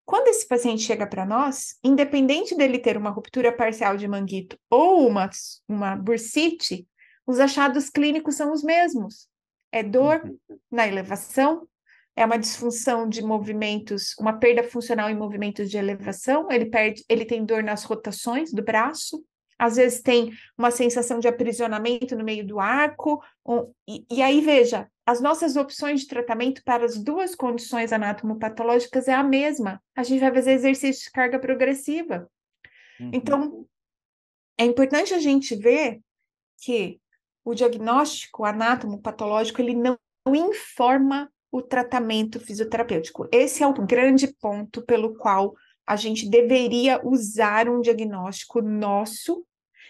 Quando esse paciente chega para nós, independente dele ter uma ruptura parcial de manguito ou uma, uma bursite, os achados clínicos são os mesmos. É dor uhum. na elevação, é uma disfunção de movimentos, uma perda funcional em movimentos de elevação, ele perde, ele tem dor nas rotações do braço, às vezes tem uma sensação de aprisionamento no meio do arco, um, e, e, aí veja, as nossas opções de tratamento para as duas condições anatomopatológicas é a mesma. A gente vai fazer exercício de carga progressiva. Uhum. Então, é importante a gente ver que o diagnóstico anatomopatológico ele não informa o tratamento fisioterapêutico. Esse é o grande ponto pelo qual a gente deveria usar um diagnóstico nosso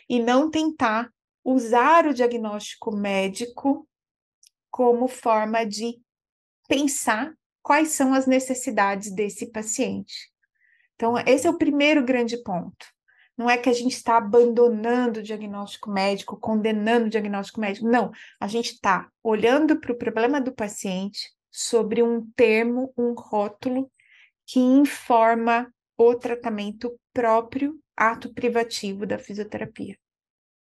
e não tentar usar o diagnóstico médico como forma de pensar quais são as necessidades desse paciente. Então, esse é o primeiro grande ponto. Não é que a gente está abandonando o diagnóstico médico, condenando o diagnóstico médico. Não, a gente está olhando para o problema do paciente, sobre um termo, um rótulo que informa o tratamento próprio, ato privativo da fisioterapia.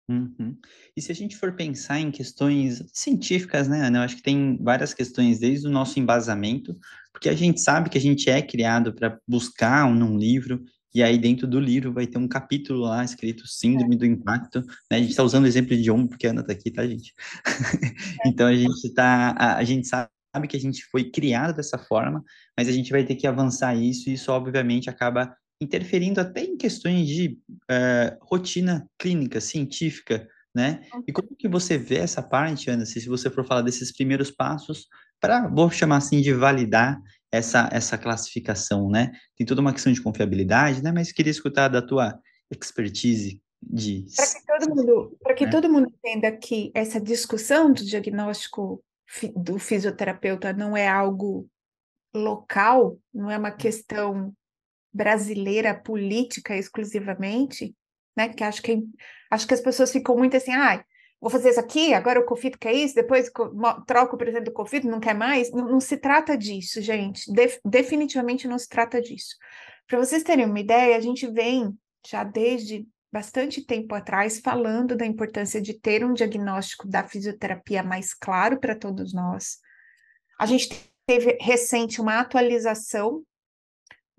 Uhum. E se a gente for pensar em questões científicas, né, Ana? Eu acho que tem várias questões, desde o nosso embasamento, porque a gente sabe que a gente é criado para buscar um, num livro, e aí dentro do livro vai ter um capítulo lá escrito Síndrome é. do Impacto, né? A gente está usando o exemplo de ombro, porque a Ana está aqui, tá, gente? <laughs> Então a gente tá, a, a gente sabe que a gente foi criado dessa forma, mas a gente vai ter que avançar isso, e isso obviamente acaba interferindo até em questões de uh, rotina clínica, científica, né? E como que você vê essa parte, Ana, se você for falar desses primeiros passos para, vou chamar assim, de validar essa, essa classificação, né? Tem toda uma questão de confiabilidade, né? Mas queria escutar da tua expertise de... Para que todo mundo, para que né? todo mundo entenda que essa discussão do diagnóstico do fisioterapeuta não é algo local, não é uma questão brasileira política exclusivamente, né? Que acho que acho que as pessoas ficam muito assim, ah, vou fazer isso aqui, agora o COFIT quer isso, depois troco o presidente do COFIT, não quer mais. Não, não se trata disso, gente. De, definitivamente não se trata disso. Para vocês terem uma ideia, a gente vem já desde bastante tempo atrás falando da importância de ter um diagnóstico da fisioterapia mais claro para todos nós. A gente teve recente uma atualização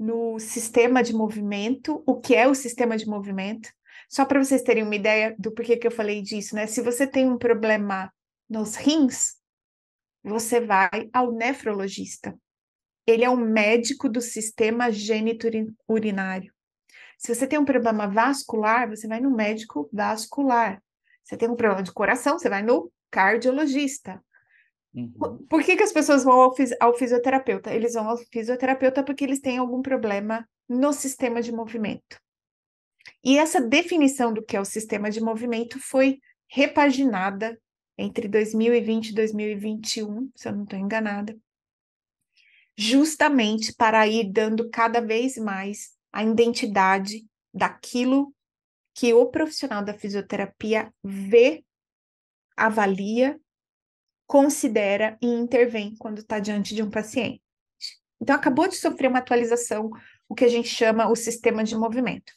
no sistema de movimento, o que é o sistema de movimento. Só para vocês terem uma ideia do porquê que eu falei disso, né? Se você tem um problema nos rins, você vai ao nefrologista. Ele é um médico do sistema gênito-urinário. Se você tem um problema vascular, você vai no médico vascular. Se você tem um problema de coração, você vai no cardiologista. Uhum. Por que, que as pessoas vão ao, ao fisioterapeuta? Eles vão ao fisioterapeuta porque eles têm algum problema no sistema de movimento. E essa definição do que é o sistema de movimento foi repaginada entre 2020 e 2021, se eu não estou enganada, justamente para ir dando cada vez mais a identidade daquilo que o profissional da fisioterapia vê, avalia considera e intervém quando está diante de um paciente. Então, acabou de sofrer uma atualização, o que a gente chama o sistema de movimento.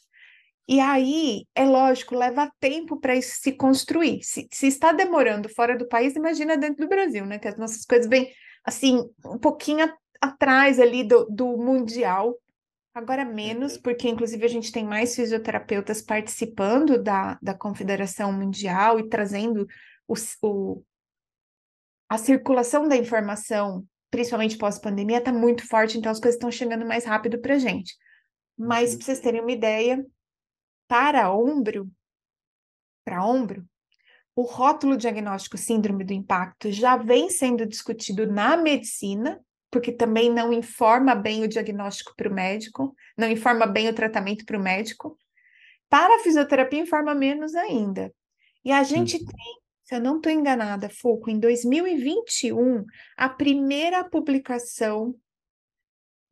E aí, é lógico, leva tempo para isso se construir. Se, se, está demorando fora do país, imagina dentro do Brasil, né? Que as nossas coisas vêm, assim, um pouquinho atrás ali do, do mundial. Agora menos, uhum. porque inclusive a gente tem mais fisioterapeutas participando da, da Confederação Mundial e trazendo o, o, a circulação da informação, principalmente pós-pandemia, está muito forte, então as coisas estão chegando mais rápido para a gente. Mas, uhum. para vocês terem uma ideia, para ombro, para ombro, o rótulo diagnóstico síndrome do impacto já vem sendo discutido na medicina, porque também não informa bem o diagnóstico para o médico, não informa bem o tratamento para o médico. Para a fisioterapia, informa menos ainda. E a gente uhum. tem se eu não estou enganada, Foucault, em 2021, a primeira publicação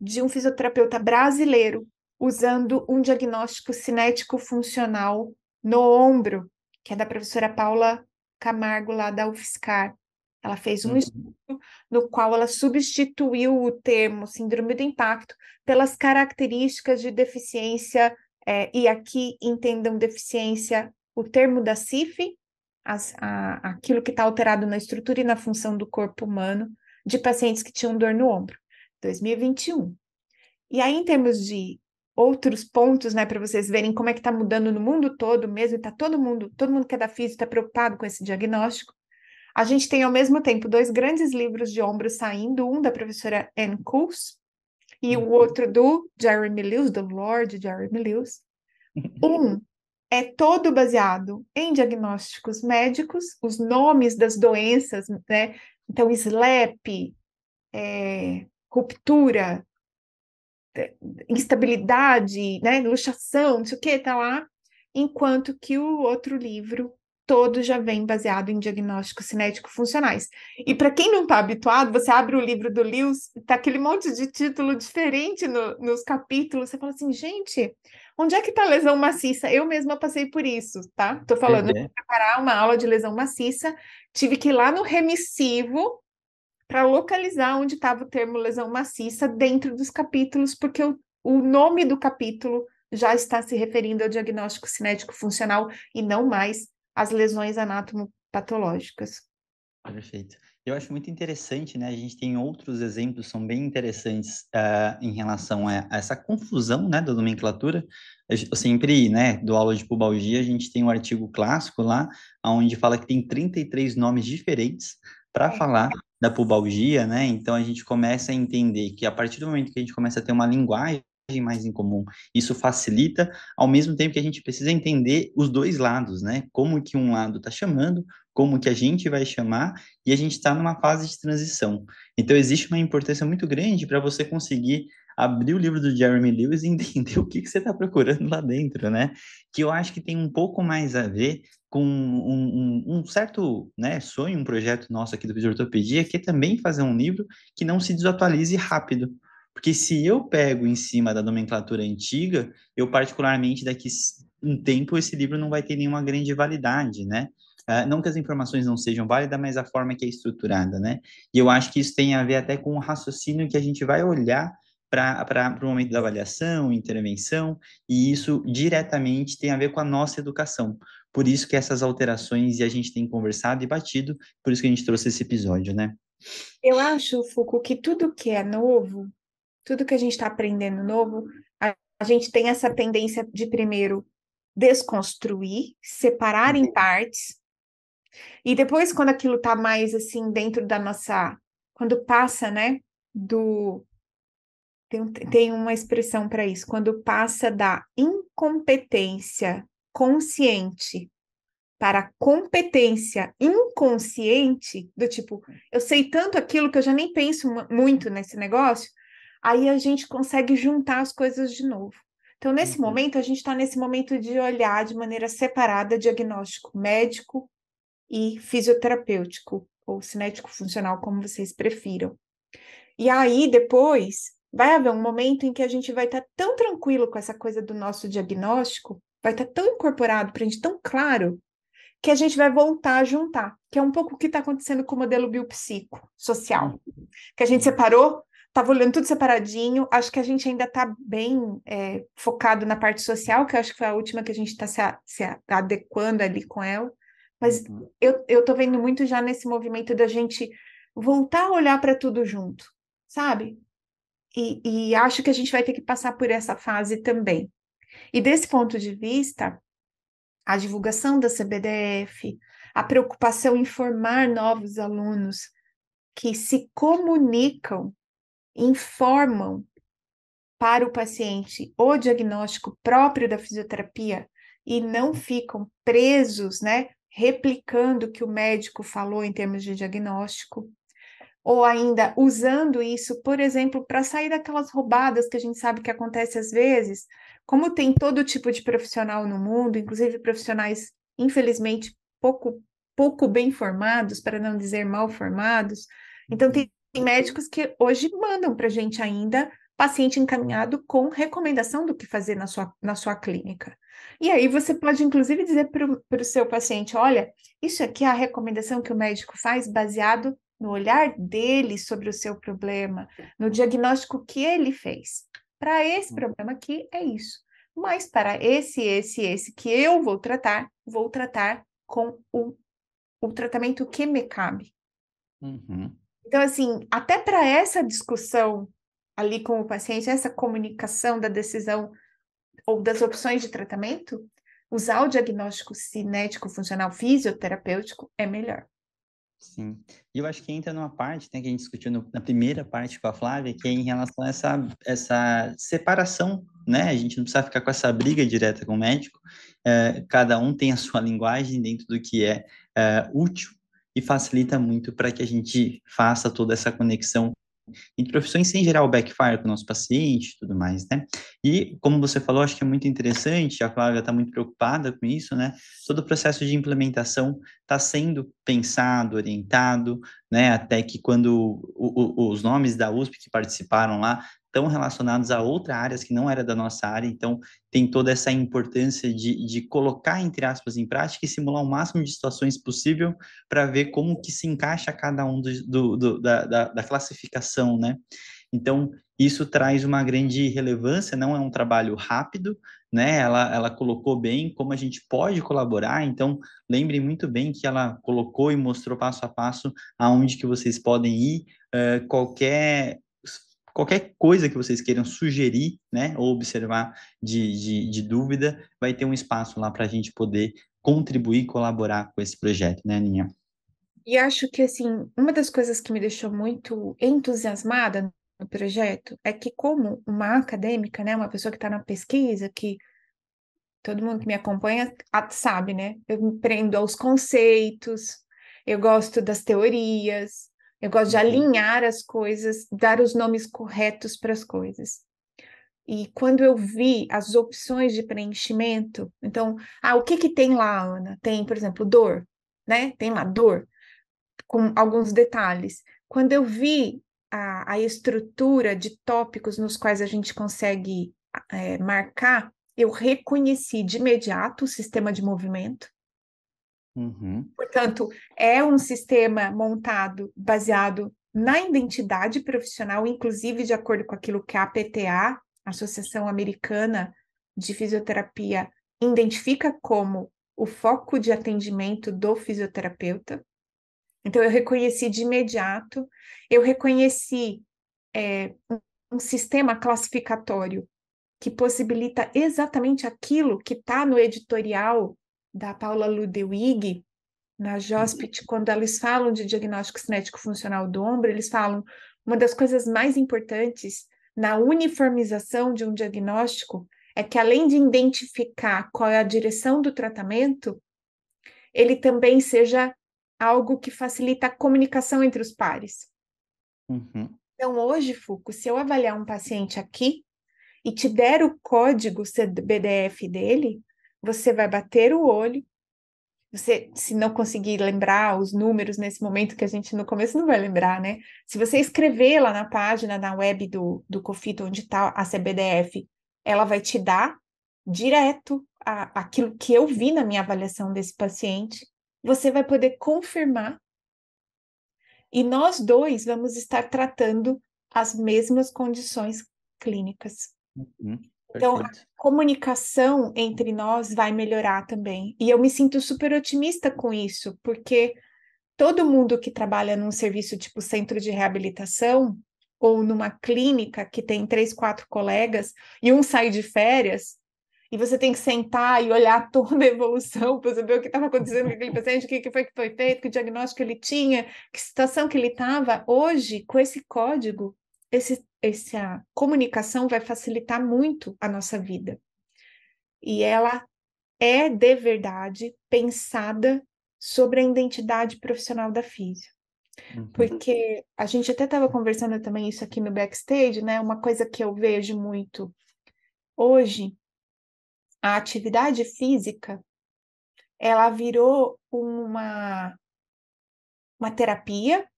de um fisioterapeuta brasileiro usando um diagnóstico cinético funcional no ombro, que é da professora Paula Camargo, lá da UFSCar. Ela fez um uhum. estudo no qual ela substituiu o termo síndrome do impacto pelas características de deficiência, é, e aqui entendam deficiência, o termo da CIF, as, a, aquilo que está alterado na estrutura e na função do corpo humano de pacientes que tinham dor no ombro, 2021. E aí, em termos de outros pontos, né, para vocês verem como é que está mudando no mundo todo mesmo, está todo mundo, todo mundo que é da física está preocupado com esse diagnóstico. A gente tem ao mesmo tempo dois grandes livros de ombro saindo, um da professora Anne Coles e o uhum. outro do Jeremy Lewis, do Lord Jeremy Lewis. <laughs> Um é todo baseado em diagnósticos médicos, os nomes das doenças, né? Então, SLAP, é, ruptura, é, instabilidade, né? luxação, não sei o que, tá lá. Enquanto que o outro livro todo já vem baseado em diagnósticos cinético-funcionais. E para quem não está habituado, você abre o livro do Lewis, tá aquele monte de título diferente no, nos capítulos, você fala assim, gente, onde é que está a lesão maciça? Eu mesma passei por isso, tá? Estou falando, uhum. preparar uma aula de lesão maciça, tive que ir lá no remissivo para localizar onde estava o termo lesão maciça dentro dos capítulos, porque o, o nome do capítulo já está se referindo ao diagnóstico cinético funcional e não mais às lesões anatomopatológicas. Perfeito. Eu acho muito interessante, né? A gente tem outros exemplos, são bem interessantes uh, em relação a, a, essa confusão, né, da nomenclatura. Eu sempre, né, do aula de pubalgia, a gente tem um artigo clássico lá, onde fala que tem 33 nomes diferentes para é. falar da pubalgia, né? Então a gente começa a entender que a partir do momento que a gente começa a ter uma linguagem mais em comum. Isso facilita, ao mesmo tempo que a gente precisa entender os dois lados, né? Como que um lado está chamando, como que a gente vai chamar, e a gente está numa fase de transição. Então, existe uma importância muito grande para você conseguir abrir o livro do Jeremy Lewis e entender <laughs> o que, que você está procurando lá dentro, né? Que eu acho que tem um pouco mais a ver com um, um, um, certo né, sonho, um projeto nosso aqui do Fisiortopedia, que é também fazer um livro que não se desatualize rápido. Porque se eu pego em cima da nomenclatura antiga, eu particularmente daqui um tempo esse livro não vai ter nenhuma grande validade, né? Uh, não que as informações não sejam válidas, mas a forma que é estruturada, né? E eu acho que isso tem a ver até com o raciocínio que a gente vai olhar para o momento da avaliação, intervenção, e isso diretamente tem a ver com a nossa educação. Por isso que essas alterações, e a gente tem conversado e batido, por isso que a gente trouxe esse episódio, né? Eu acho, Foucault, que tudo que é novo tudo que a gente está aprendendo novo, a, a gente tem essa tendência de primeiro desconstruir, separar em uhum. partes, e depois, quando aquilo está mais assim dentro da nossa. Quando passa, né? Do. Tem, tem uma expressão para isso. Quando passa da incompetência consciente para competência inconsciente, do tipo, eu sei tanto aquilo que eu já nem penso muito nesse negócio, aí a gente consegue juntar as coisas de novo. Então, nesse uhum. momento, a gente está nesse momento de olhar de maneira separada diagnóstico médico e fisioterapêutico, ou cinético funcional, como vocês prefiram. E aí, depois, vai haver um momento em que a gente vai estar tá tão tranquilo com essa coisa do nosso diagnóstico, vai estar tá tão incorporado para a gente, tão claro, que a gente vai voltar a juntar, que é um pouco o que está acontecendo com o modelo biopsico social, uhum. que a gente separou Estava olhando tudo separadinho. Acho que a gente ainda está bem é, focado na parte social, que acho que foi a última que a gente está se, se, adequando ali com ela. Mas uhum. eu, eu tô vendo muito já nesse movimento da gente voltar a olhar para tudo junto, sabe? E, e acho que a gente vai ter que passar por essa fase também. E desse ponto de vista, a divulgação da CBDF, a preocupação em formar novos alunos que se comunicam informam para o paciente o diagnóstico próprio da fisioterapia e não ficam presos, né, replicando o que o médico falou em termos de diagnóstico, ou ainda usando isso, por exemplo, para sair daquelas roubadas que a gente sabe que acontece às vezes, como tem todo tipo de profissional no mundo, inclusive profissionais, infelizmente, pouco, pouco bem formados, para não dizer mal formados, então tem tem médicos que hoje mandam para a gente ainda paciente encaminhado com recomendação do que fazer na sua, na sua clínica. E aí você pode, inclusive, dizer para o seu paciente: olha, isso aqui é a recomendação que o médico faz baseado no olhar dele sobre o seu problema, no diagnóstico que ele fez. Para esse uhum. problema aqui é isso. Mas para esse, esse, esse que eu vou tratar, vou tratar com o, o tratamento que me cabe. Uhum. Então, assim, até para essa discussão ali com o paciente, essa comunicação da decisão ou das opções de tratamento, usar o diagnóstico cinético funcional fisioterapêutico é melhor. Sim. E eu acho que entra numa parte né, que a gente discutiu no, na primeira parte com a Flávia, que é em relação a essa, essa separação, né? A gente não precisa ficar com essa briga direta com o médico. É, cada um tem a sua linguagem dentro do que é, é útil e facilita muito para que a gente faça toda essa conexão entre profissões sem gerar o backfire com o nosso paciente e tudo mais, né? E, como você falou, acho que é muito interessante, a Flávia está muito preocupada com isso, né? Todo o processo de implementação está sendo pensado, orientado, né? Até que quando o, o, os nomes da USP que participaram lá estão relacionados a outras áreas que não era da nossa área, então tem toda essa importância de, de colocar, entre aspas, em prática e simular o máximo de situações possível para ver como que se encaixa cada um do, do, do da, da, da classificação, né? Então, isso traz uma grande relevância, não é um trabalho rápido, né? Ela, ela colocou bem como a gente pode colaborar, então lembrem muito bem que ela colocou e mostrou passo a passo aonde que vocês podem ir, uh, qualquer qualquer coisa que vocês queiram sugerir, né, ou observar de, de, de dúvida, vai ter um espaço lá para a gente poder contribuir, colaborar com esse projeto, né, Aninha? E acho que, assim, uma das coisas que me deixou muito entusiasmada no projeto é que, como uma acadêmica, né, uma pessoa que está na pesquisa, que todo mundo que me acompanha sabe, né, eu me prendo aos conceitos, eu gosto das teorias, eu gosto de uhum. alinhar as coisas, dar os nomes corretos para as coisas. E quando eu vi as opções de preenchimento, então, ah, o que que tem lá, Ana? Tem, por exemplo, dor, né? Tem lá dor, com alguns detalhes. Quando eu vi a, a estrutura de tópicos nos quais a gente consegue é, marcar, eu reconheci de imediato o sistema de movimento, Uhum. Portanto, é um sistema montado baseado na identidade profissional, inclusive de acordo com aquilo que a APTA, Associação Americana de Fisioterapia, identifica como o foco de atendimento do fisioterapeuta. Então, eu reconheci de imediato, eu reconheci é, um, um sistema classificatório que possibilita exatamente aquilo que está no editorial da Paula Ludwig, na Jospit, uhum. quando eles falam de diagnóstico cinético funcional do ombro, eles falam uma das coisas mais importantes na uniformização de um diagnóstico é que além de identificar qual é a direção do tratamento, ele também seja algo que facilita a comunicação entre os pares. Uhum. Então, hoje, Fuco, se eu avaliar um paciente aqui e te der o código CBDF dele, você vai bater o olho. Você, se não conseguir lembrar os números nesse momento que a gente no começo não vai lembrar, né? Se você escrever lá na página, na web do, do COFIT, onde está a CBDF, ela vai te dar direto a, aquilo que eu vi na minha avaliação desse paciente. Você vai poder confirmar. E nós dois vamos estar tratando as mesmas condições clínicas. Uhum. Então, a comunicação entre nós vai melhorar também. E eu me sinto super otimista com isso, porque todo mundo que trabalha num serviço tipo centro de reabilitação ou numa clínica que tem três, quatro colegas e um sai de férias, e você tem que sentar e olhar <laughs> toda a evolução para saber o que estava acontecendo com aquele <laughs> paciente, o que, foi que foi feito, que diagnóstico ele tinha, que situação que ele estava. Hoje, com esse código, esse, essa comunicação vai facilitar muito a nossa vida. E ela é de verdade pensada sobre a identidade profissional da física. Uhum. Porque a gente até estava conversando também isso aqui no backstage, né? Uma coisa que eu vejo muito hoje, a atividade física, ela virou uma, uma terapia,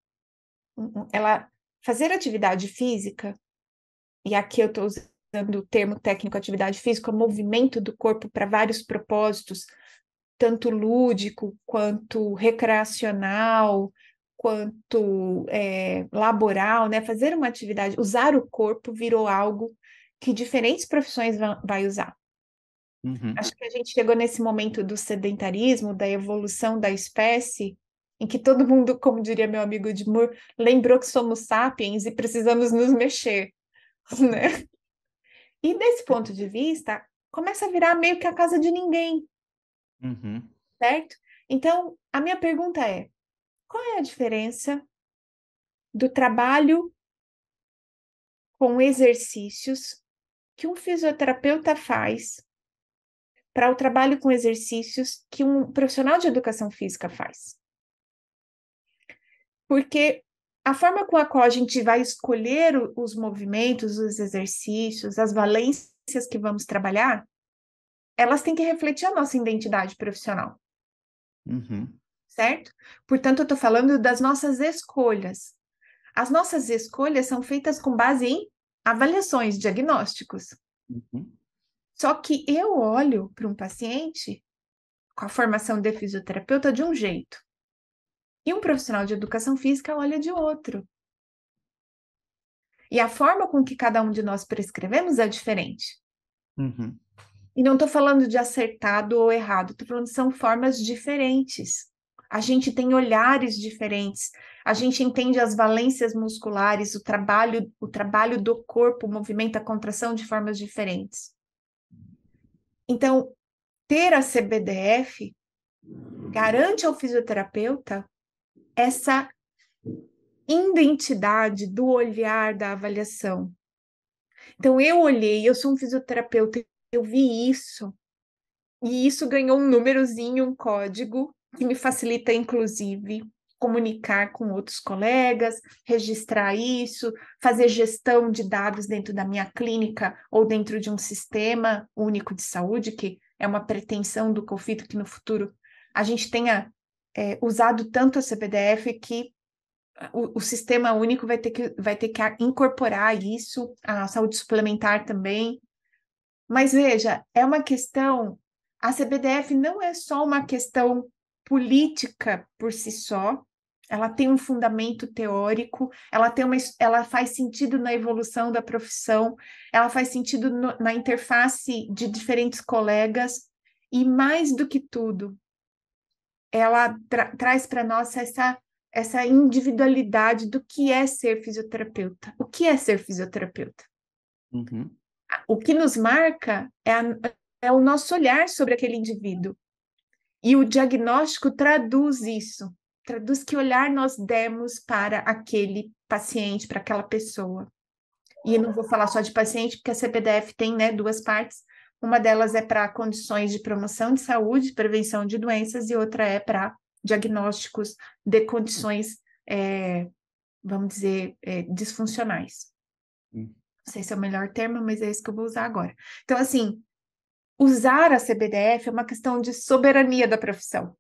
ela fazer atividade física, e aqui eu estou usando o termo técnico atividade física, movimento do corpo para vários propósitos, tanto lúdico quanto recreacional, quanto é, laboral, né? Fazer uma atividade, usar o corpo virou algo que diferentes profissões vão vai usar. Uhum. Acho que a gente chegou nesse momento do sedentarismo, da evolução da espécie, em que todo mundo, como diria meu amigo Edmur, lembrou que somos sapiens e precisamos nos mexer, <laughs> né? E desse ponto de vista, começa a virar meio que a casa de ninguém, uhum. certo? Então, a minha pergunta é: qual é a diferença do trabalho com exercícios que um fisioterapeuta faz para o trabalho com exercícios que um profissional de educação física faz? Porque a forma com a qual a gente vai escolher os movimentos, os exercícios, as valências que vamos trabalhar, elas têm que refletir a nossa identidade profissional. Uhum. Certo? Portanto, eu estou falando das nossas escolhas. As nossas escolhas são feitas com base em avaliações, diagnósticos. Uhum. Só que eu olho para um paciente com a formação de fisioterapeuta de um jeito, e um profissional de educação física olha de outro. E a forma com que cada um de nós prescrevemos é diferente. Uhum. E não estou falando de acertado ou errado, estou falando que são formas diferentes. A gente tem olhares diferentes, a gente entende as valências musculares, o trabalho, o trabalho do corpo, o movimento, a contração de formas diferentes. Então, ter a CBDF garante ao fisioterapeuta essa identidade do olhar da avaliação. Então, eu olhei, eu sou um fisioterapeuta, eu vi isso, e isso ganhou um númerozinho, um código, que me facilita, inclusive, comunicar com outros colegas, registrar isso, fazer gestão de dados dentro da minha clínica ou dentro de um sistema único de saúde, que é uma pretensão do COFITO que no futuro a gente tenha é, usado tanto a CPDF que o, o, sistema único vai ter, que, vai ter que incorporar isso, a saúde suplementar também. Mas veja, é uma questão, a CBDF não é só uma questão política por si só, ela tem um fundamento teórico, ela tem uma, ela faz sentido na evolução da profissão, ela faz sentido no, na interface de diferentes colegas e mais do que tudo, ela tra traz para nós essa essa individualidade do que é ser fisioterapeuta. O que é ser fisioterapeuta? Uhum. O que nos marca é, a, é o nosso olhar sobre aquele indivíduo. E o diagnóstico traduz isso, traduz que olhar nós demos para aquele paciente, para aquela pessoa. E eu não vou falar só de paciente, porque a CPDF tem né, duas partes. Uma delas é para condições de promoção de saúde, prevenção de doenças, e outra é para diagnósticos de condições, é, vamos dizer, é, disfuncionais. Hum. Não sei se é o melhor termo, mas é esse que eu vou usar agora. Então, assim, usar a CBDF é uma questão de soberania da profissão.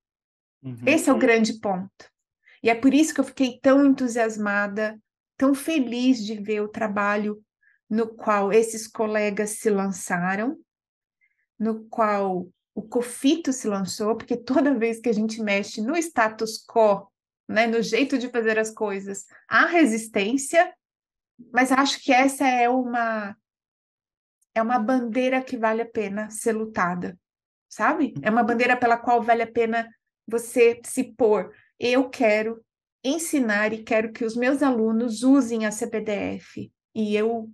Uhum. Esse é o grande ponto. E é por isso que eu fiquei tão entusiasmada, tão feliz de ver o trabalho no qual esses colegas se lançaram, no qual o COFITO se lançou, porque toda vez que a gente mexe no status quo, né, no jeito de fazer as coisas, há resistência, mas acho que essa é uma é uma bandeira que vale a pena ser lutada, sabe? É uma bandeira pela qual vale a pena você se pôr. Eu quero ensinar e quero que os meus alunos usem a CPDF. E eu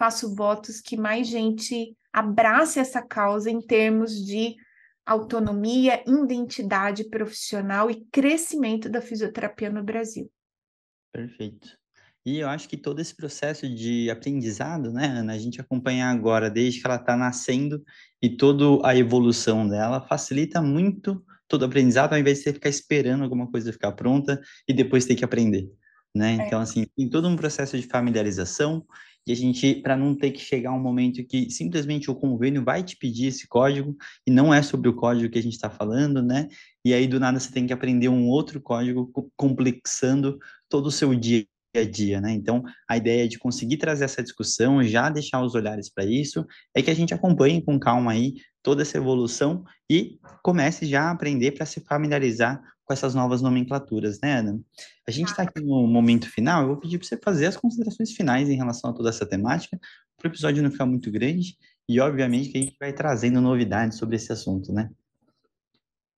faço votos que mais gente abrace essa causa em termos de autonomia, identidade profissional e crescimento da fisioterapia no Brasil. Perfeito. E eu acho que todo esse processo de aprendizado, né, Ana, a gente acompanha agora, desde que ela está nascendo e toda a evolução dela, facilita muito todo o aprendizado, ao invés de você ficar esperando alguma coisa ficar pronta e depois ter que aprender, né? É. Então, assim, tem todo um processo de familiarização e a gente, para não ter que chegar um momento que simplesmente o convênio vai te pedir esse código e não é sobre o código que a gente está falando, né? E aí do nada você tem que aprender um outro código complexando todo o seu dia a dia, né? Então, a ideia de conseguir trazer essa discussão, já deixar os olhares para isso, é que a gente acompanhe com calma aí toda essa evolução e comece já a aprender para se familiarizar com essas novas nomenclaturas, né, Ana? A gente está aqui no momento final, eu vou pedir para você fazer as considerações finais em relação a toda essa temática, para o episódio não ficar muito grande e, obviamente, que a gente vai trazendo novidades sobre esse assunto, né?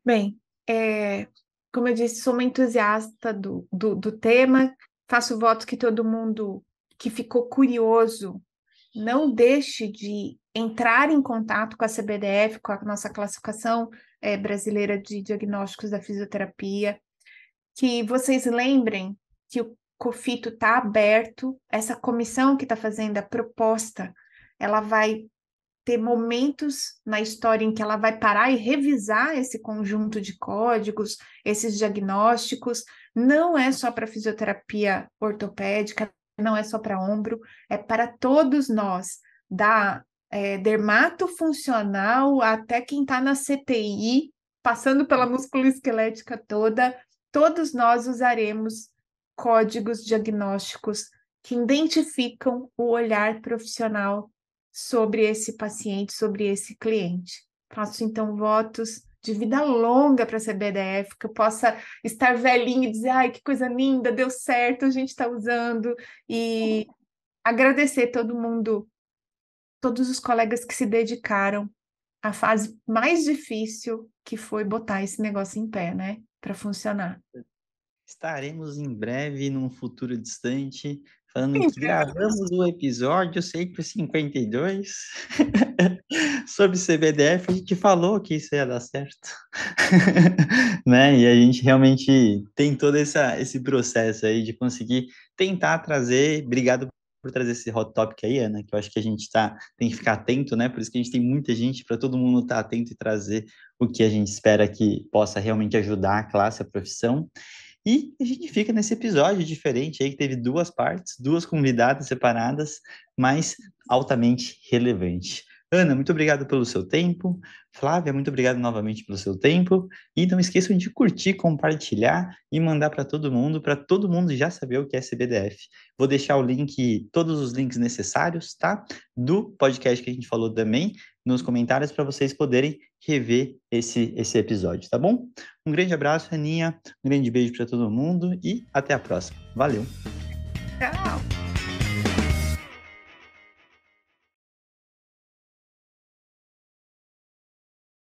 Bem, é, como eu disse, sou uma entusiasta do, do, do tema, faço voto que todo mundo que ficou curioso não deixe de entrar em contato com a CBDF, com a nossa classificação é, brasileira de diagnósticos da fisioterapia, que vocês lembrem que o COFITO está aberto, essa comissão que está fazendo a proposta, ela vai ter momentos na história em que ela vai parar e revisar esse conjunto de códigos, esses diagnósticos. Não é só para fisioterapia ortopédica, não é só para ombro, é para todos nós, da é, dermatofuncional até quem está na CTI, passando pela musculoesquelética toda, todos nós usaremos códigos diagnósticos que identificam o olhar profissional sobre esse paciente, sobre esse cliente. Faço então votos de vida longa para a CBDF, que eu possa estar velhinho e dizer, ai, que coisa linda, deu certo, a gente está usando, e agradecer todo mundo, todos os colegas que se dedicaram à fase mais difícil, que foi botar esse negócio em pé, né, para funcionar. Estaremos em breve, num futuro distante, falando que gravamos o episódio 152 <laughs> sobre CBDF, a gente falou que isso ia dar certo, <laughs> né? E a gente realmente tem todo essa, esse processo aí de conseguir tentar trazer, obrigado por trazer esse hot topic aí, Ana, que eu acho que a gente tá, tem que ficar atento, né? Por isso que a gente tem muita gente, para todo mundo estar tá atento e trazer o que a gente espera que possa realmente ajudar a classe, a profissão. E a gente fica nesse episódio diferente aí, que teve duas partes, duas convidadas separadas, mas altamente relevante. Ana, muito obrigado pelo seu tempo. Flávia, muito obrigado novamente pelo seu tempo. E não esqueçam de curtir, compartilhar e mandar para todo mundo, para todo mundo já saber o que é CBDF. Vou deixar o link, todos os links necessários, tá? Do podcast que a gente falou também, nos comentários, para vocês poderem rever esse, esse episódio, tá bom? Um grande abraço, Aninha, um grande beijo para todo mundo e até a próxima. Valeu! Tchau!